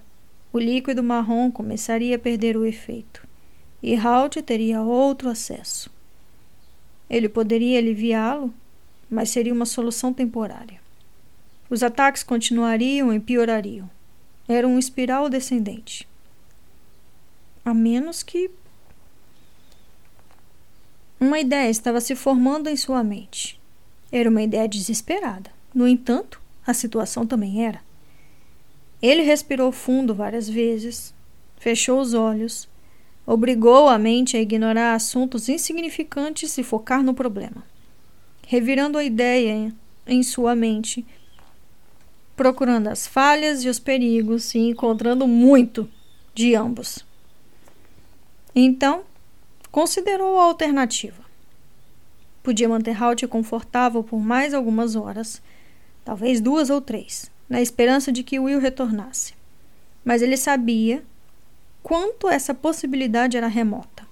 o líquido marrom começaria a perder o efeito, e Halt teria outro acesso. Ele poderia aliviá-lo, mas seria uma solução temporária. Os ataques continuariam e piorariam. Era um espiral descendente. A menos que. Uma ideia estava se formando em sua mente. Era uma ideia desesperada. No entanto, a situação também era. Ele respirou fundo várias vezes, fechou os olhos, obrigou a mente a ignorar assuntos insignificantes e focar no problema. Revirando a ideia em sua mente, procurando as falhas e os perigos e encontrando muito de ambos. Então, considerou a alternativa. Podia manter Halt confortável por mais algumas horas, talvez duas ou três, na esperança de que Will retornasse. Mas ele sabia quanto essa possibilidade era remota.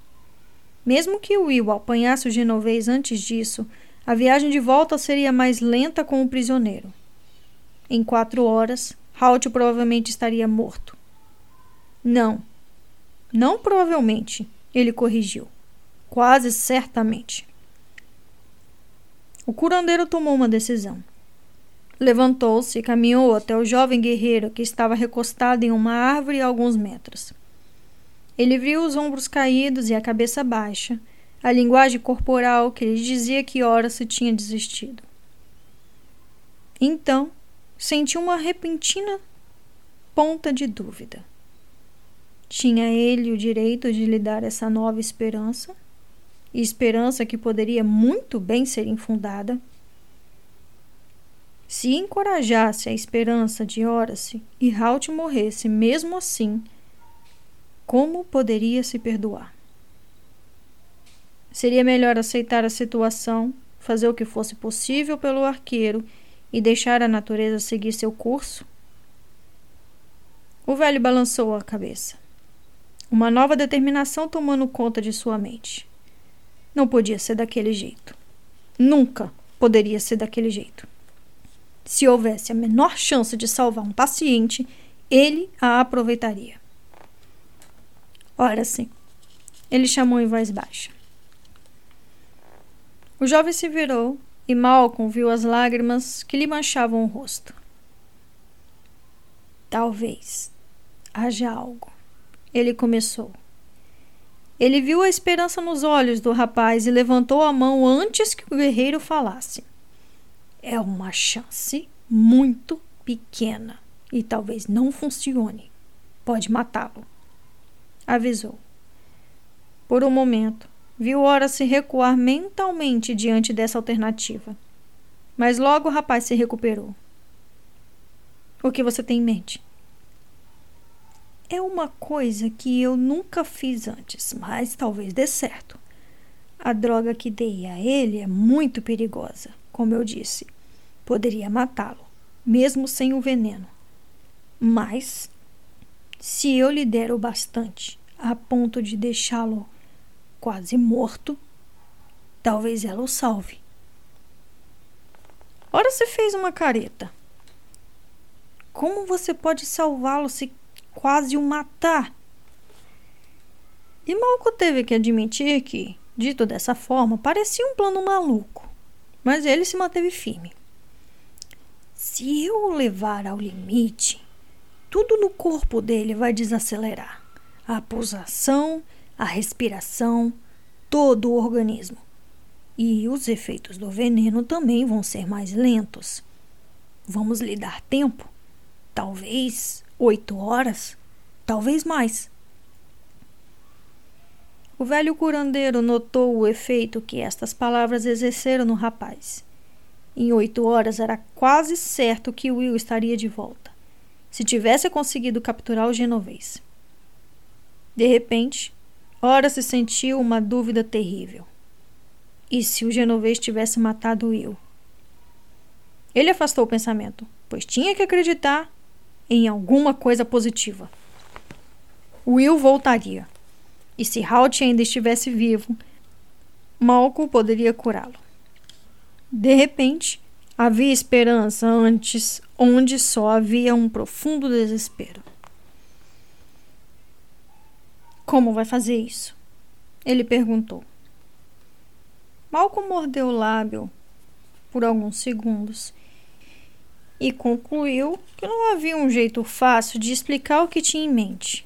Mesmo que Will apanhasse o genovês antes disso, a viagem de volta seria mais lenta com o prisioneiro. Em quatro horas, Halt provavelmente estaria morto. Não. Não provavelmente, ele corrigiu. Quase certamente. O curandeiro tomou uma decisão. Levantou-se e caminhou até o jovem guerreiro que estava recostado em uma árvore a alguns metros. Ele viu os ombros caídos e a cabeça baixa, a linguagem corporal que lhe dizia que ora se tinha desistido. Então, sentiu uma repentina ponta de dúvida. Tinha ele o direito de lhe dar essa nova esperança? E esperança que poderia muito bem ser infundada? Se encorajasse a esperança de Horace e Halt morresse mesmo assim, como poderia se perdoar? Seria melhor aceitar a situação, fazer o que fosse possível pelo arqueiro e deixar a natureza seguir seu curso? O velho balançou a cabeça. Uma nova determinação tomando conta de sua mente. Não podia ser daquele jeito. Nunca poderia ser daquele jeito. Se houvesse a menor chance de salvar um paciente, ele a aproveitaria. Ora sim. Ele chamou em voz baixa. O jovem se virou e Malcolm viu as lágrimas que lhe manchavam o rosto. Talvez haja algo. Ele começou. Ele viu a esperança nos olhos do rapaz e levantou a mão antes que o guerreiro falasse. É uma chance muito pequena e talvez não funcione. Pode matá-lo avisou. Por um momento, viu Ora se recuar mentalmente diante dessa alternativa. Mas logo o rapaz se recuperou. O que você tem em mente? É uma coisa que eu nunca fiz antes, mas talvez dê certo. A droga que dei a ele é muito perigosa, como eu disse. Poderia matá-lo, mesmo sem o veneno. Mas se eu lhe der o bastante a ponto de deixá-lo quase morto, talvez ela o salve. Ora, você fez uma careta. Como você pode salvá-lo se quase o matar? E Malco teve que admitir que, dito dessa forma, parecia um plano maluco, mas ele se manteve firme. Se eu o levar ao limite, tudo no corpo dele vai desacelerar. A pulsação, a respiração, todo o organismo. E os efeitos do veneno também vão ser mais lentos. Vamos lhe dar tempo? Talvez oito horas, talvez mais. O velho curandeiro notou o efeito que estas palavras exerceram no rapaz. Em oito horas era quase certo que Will estaria de volta se tivesse conseguido capturar o genovês. De repente, ora se sentiu uma dúvida terrível. E se o genovês tivesse matado Will? Ele afastou o pensamento, pois tinha que acreditar em alguma coisa positiva. Will voltaria. E se Halt ainda estivesse vivo, Malco poderia curá-lo. De repente, Havia esperança antes, onde só havia um profundo desespero. Como vai fazer isso? Ele perguntou. Malcolm mordeu o lábio por alguns segundos e concluiu que não havia um jeito fácil de explicar o que tinha em mente.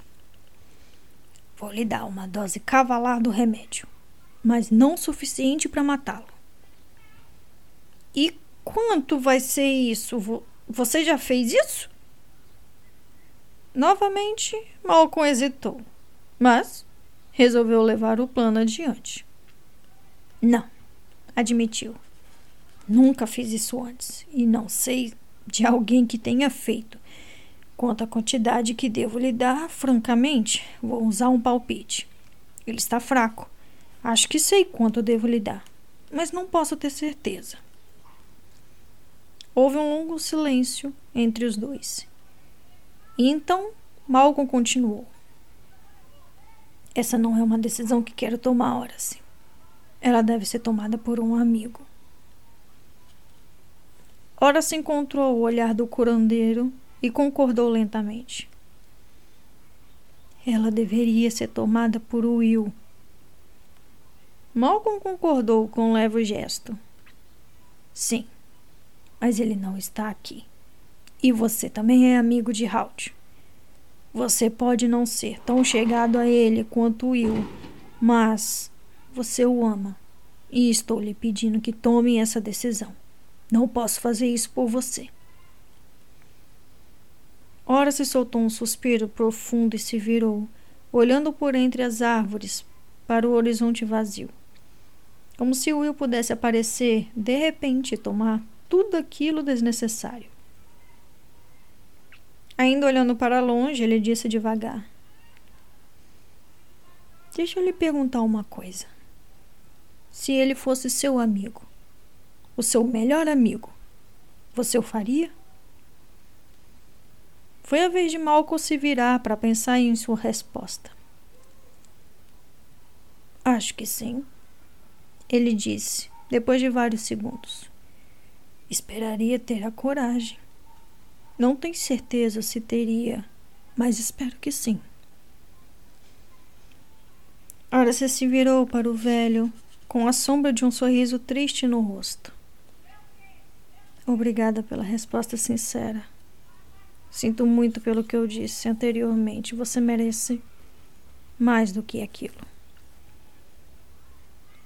Vou lhe dar uma dose cavalar do remédio, mas não suficiente para matá-lo. E quanto vai ser isso? Você já fez isso? Novamente, Malcolm hesitou, mas resolveu levar o plano adiante. Não, admitiu. Nunca fiz isso antes e não sei de alguém que tenha feito. Quanto à quantidade que devo lhe dar, francamente, vou usar um palpite. Ele está fraco. Acho que sei quanto devo lhe dar, mas não posso ter certeza. Houve um longo silêncio entre os dois. E então Malcolm continuou. Essa não é uma decisão que quero tomar, Horace. Ela deve ser tomada por um amigo. Horace encontrou o olhar do curandeiro e concordou lentamente. Ela deveria ser tomada por Will. Malcolm concordou com um leve gesto. Sim, mas ele não está aqui. E você também é amigo de Halt. Você pode não ser tão chegado a ele quanto Will, mas você o ama. E estou lhe pedindo que tome essa decisão. Não posso fazer isso por você. Ora se soltou um suspiro profundo e se virou, olhando por entre as árvores para o horizonte vazio. Como se Will pudesse aparecer de repente e tomar tudo aquilo desnecessário. Ainda olhando para longe, ele disse devagar: Deixa eu lhe perguntar uma coisa. Se ele fosse seu amigo, o seu melhor amigo, você o faria? Foi a vez de Malcolm se virar para pensar em sua resposta. Acho que sim, ele disse, depois de vários segundos. Esperaria ter a coragem. Não tenho certeza se teria, mas espero que sim. Você se virou para o velho com a sombra de um sorriso triste no rosto. Obrigada pela resposta sincera. Sinto muito pelo que eu disse anteriormente. Você merece mais do que aquilo.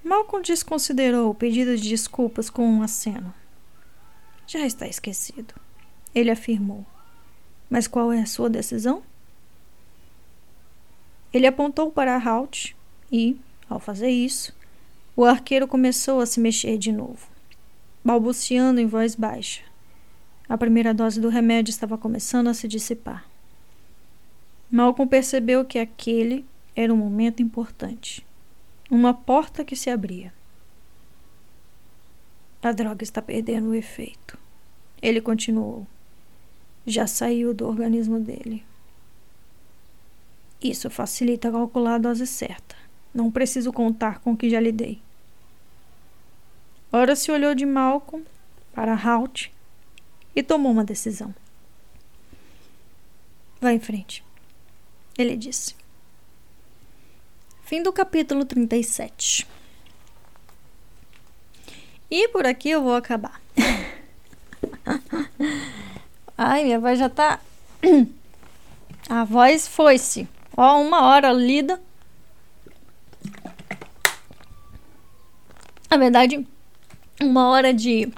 Malcolm desconsiderou o pedido de desculpas com um aceno. Já está esquecido, ele afirmou. Mas qual é a sua decisão? Ele apontou para Halt e, ao fazer isso, o arqueiro começou a se mexer de novo, balbuciando em voz baixa. A primeira dose do remédio estava começando a se dissipar. Malcolm percebeu que aquele era um momento importante. Uma porta que se abria. A droga está perdendo o efeito. Ele continuou. Já saiu do organismo dele. Isso facilita calcular a dose certa. Não preciso contar com o que já lhe dei. Ora se olhou de Malcolm para Halt e tomou uma decisão. Vá em frente, ele disse. Fim do capítulo 37. E por aqui eu vou acabar. *laughs* Ai, minha voz já tá. *clears throat* A voz foi-se. Ó, uma hora lida. Na verdade, uma hora de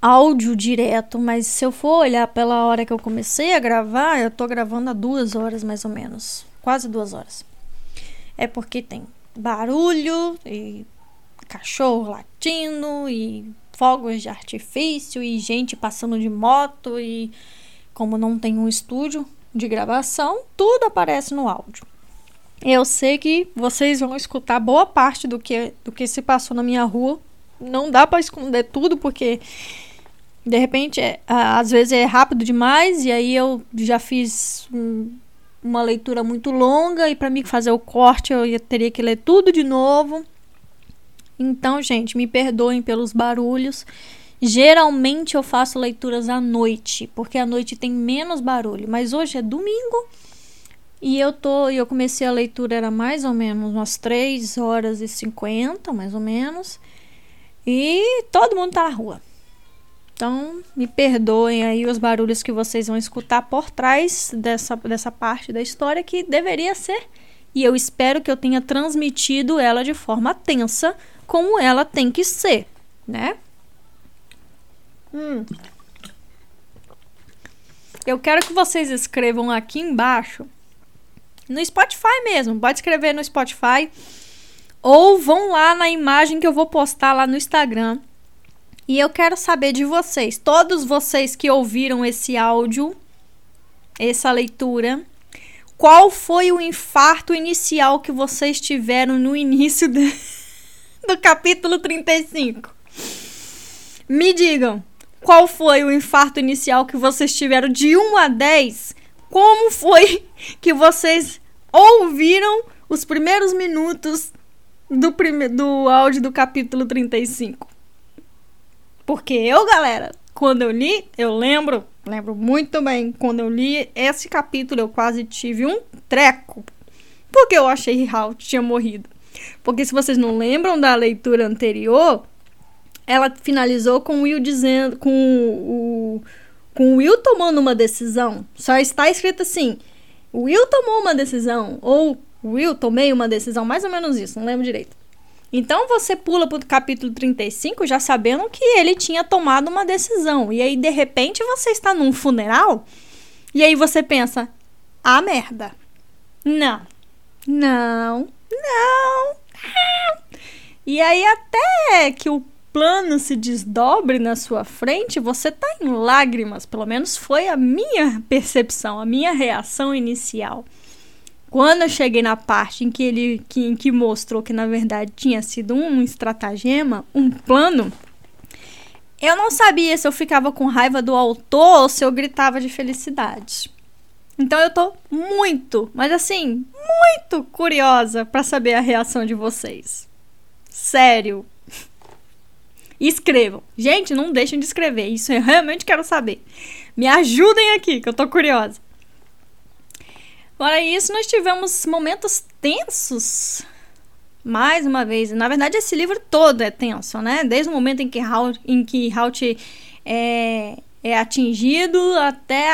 áudio direto, mas se eu for olhar pela hora que eu comecei a gravar, eu tô gravando há duas horas mais ou menos. Quase duas horas. É porque tem barulho e cachorro latindo e fogos de artifício e gente passando de moto e como não tem um estúdio de gravação, tudo aparece no áudio. Eu sei que vocês vão escutar boa parte do que do que se passou na minha rua. Não dá para esconder tudo porque de repente é, às vezes é rápido demais e aí eu já fiz uma leitura muito longa e para mim fazer o corte eu teria que ler tudo de novo. Então, gente, me perdoem pelos barulhos. Geralmente eu faço leituras à noite, porque à noite tem menos barulho, mas hoje é domingo e eu tô, eu comecei a leitura era mais ou menos umas 3 horas e 50, mais ou menos. E todo mundo tá na rua. Então, me perdoem aí os barulhos que vocês vão escutar por trás dessa, dessa parte da história que deveria ser. E eu espero que eu tenha transmitido ela de forma tensa, como ela tem que ser, né? Hum. Eu quero que vocês escrevam aqui embaixo, no Spotify mesmo, pode escrever no Spotify, ou vão lá na imagem que eu vou postar lá no Instagram. E eu quero saber de vocês, todos vocês que ouviram esse áudio, essa leitura, qual foi o infarto inicial que vocês tiveram no início de, *laughs* do capítulo 35? Me digam, qual foi o infarto inicial que vocês tiveram de 1 a 10? Como foi *laughs* que vocês ouviram os primeiros minutos do, prime do áudio do capítulo 35? Porque eu, galera, quando eu li, eu lembro, lembro muito bem, quando eu li esse capítulo, eu quase tive um treco. Porque eu achei que Halt tinha morrido. Porque se vocês não lembram da leitura anterior, ela finalizou com o Will dizendo, com o, com o Will tomando uma decisão. Só está escrito assim: Will tomou uma decisão, ou Will tomei uma decisão, mais ou menos isso, não lembro direito. Então você pula para o capítulo 35 já sabendo que ele tinha tomado uma decisão. E aí, de repente, você está num funeral e aí você pensa: ah, merda. Não, não, não. E aí, até que o plano se desdobre na sua frente, você tá em lágrimas. Pelo menos foi a minha percepção, a minha reação inicial. Quando eu cheguei na parte em que ele que, em que mostrou que na verdade tinha sido um estratagema, um plano, eu não sabia se eu ficava com raiva do autor ou se eu gritava de felicidade. Então eu tô muito, mas assim, muito curiosa para saber a reação de vocês. Sério, *laughs* escrevam. Gente, não deixem de escrever. Isso eu realmente quero saber. Me ajudem aqui, que eu tô curiosa. Fora isso, nós tivemos momentos tensos. Mais uma vez. Na verdade, esse livro todo é tenso, né? Desde o momento em que Halt, em que Halt é, é atingido até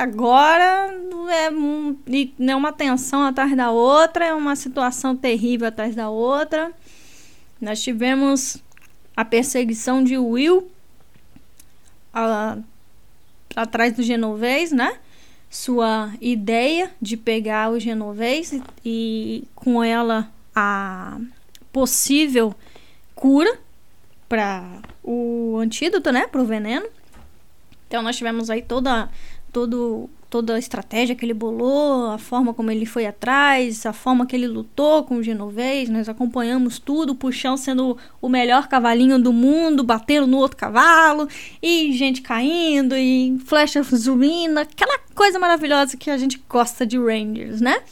agora é, é uma tensão atrás da outra, é uma situação terrível atrás da outra. Nós tivemos a perseguição de Will a, atrás do genovês, né? Sua ideia de pegar o genovês e, e com ela a possível cura para o antídoto, né? Para o veneno. Então nós tivemos aí toda todo toda a estratégia que ele bolou, a forma como ele foi atrás, a forma que ele lutou com o Genovês. Nós acompanhamos tudo, o Puxão sendo o melhor cavalinho do mundo, batendo no outro cavalo, e gente caindo, e flecha zumbindo, aquela coisa maravilhosa que a gente gosta de Rangers, né?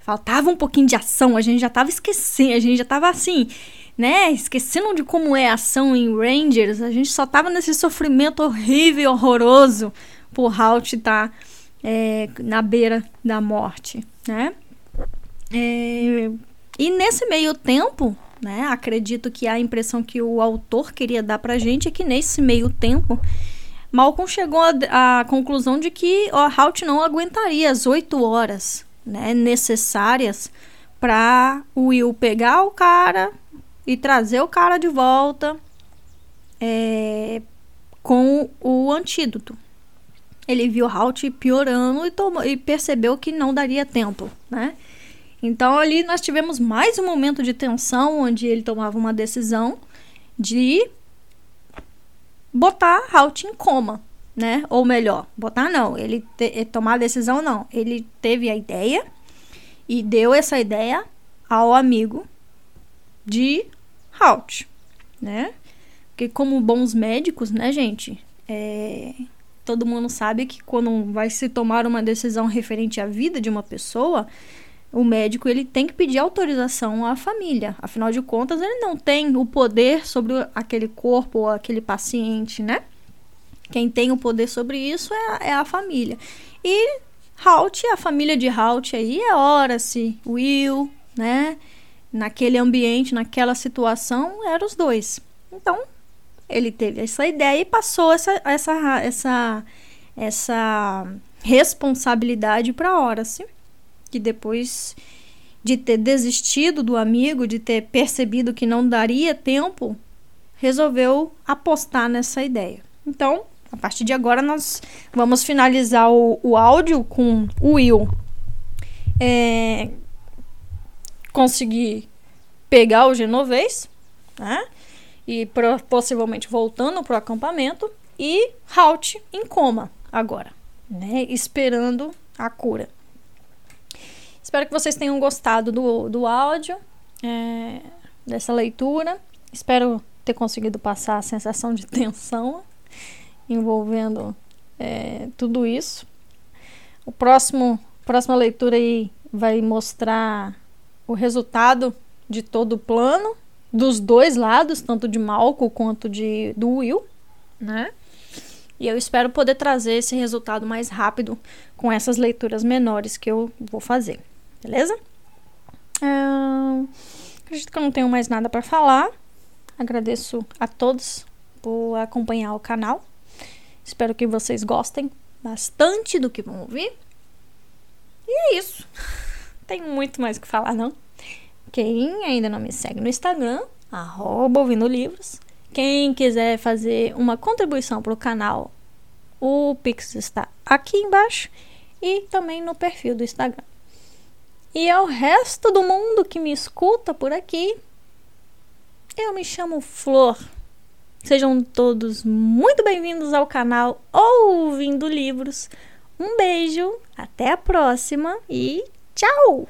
Faltava um pouquinho de ação, a gente já tava esquecendo, a gente já tava assim, né? Esquecendo de como é a ação em Rangers, a gente só tava nesse sofrimento horrível horroroso por Halt. Tá é, na beira da morte, né? É, e nesse meio tempo, né, acredito que a impressão que o autor queria dar pra gente é que nesse meio tempo, Malcolm chegou à conclusão de que o Halt não aguentaria as oito horas né, necessárias para o Will pegar o cara e trazer o cara de volta é, com o antídoto, ele viu Halt piorando e, tomou, e percebeu que não daria tempo, né? Então ali nós tivemos mais um momento de tensão onde ele tomava uma decisão de botar Halt em coma, né? Ou melhor, botar não, ele te, tomar a decisão não, ele teve a ideia e deu essa ideia ao amigo de Halt, né? Porque como bons médicos, né, gente, é, todo mundo sabe que quando vai se tomar uma decisão referente à vida de uma pessoa, o médico ele tem que pedir autorização à família. Afinal de contas, ele não tem o poder sobre aquele corpo ou aquele paciente, né? Quem tem o poder sobre isso é, é a família. E Halt, a família de Halt aí é Horace, Will, né? Naquele ambiente, naquela situação, eram os dois. Então, ele teve essa ideia e passou essa, essa, essa, essa responsabilidade para Horace, que depois de ter desistido do amigo, de ter percebido que não daria tempo, resolveu apostar nessa ideia. Então, a partir de agora, nós vamos finalizar o, o áudio com o Will é, conseguir pegar o genovês, né? E possivelmente voltando para o acampamento. E Halt em coma agora, né? Esperando a cura. Espero que vocês tenham gostado do, do áudio, é, dessa leitura. Espero ter conseguido passar a sensação de *laughs* tensão envolvendo é, tudo isso. O próximo, próxima leitura aí vai mostrar o resultado de todo o plano dos dois lados, tanto de Malco quanto de do Will, né? E eu espero poder trazer esse resultado mais rápido com essas leituras menores que eu vou fazer, beleza? Hum, acredito que eu não tenho mais nada para falar. Agradeço a todos por acompanhar o canal. Espero que vocês gostem bastante do que vão ouvir. E é isso. *laughs* Tem muito mais o que falar, não? Quem ainda não me segue no Instagram, arroba ouvindo livros. Quem quiser fazer uma contribuição para o canal, o Pix está aqui embaixo e também no perfil do Instagram. E ao resto do mundo que me escuta por aqui, eu me chamo Flor. Sejam todos muito bem-vindos ao canal Ouvindo Livros. Um beijo, até a próxima e tchau!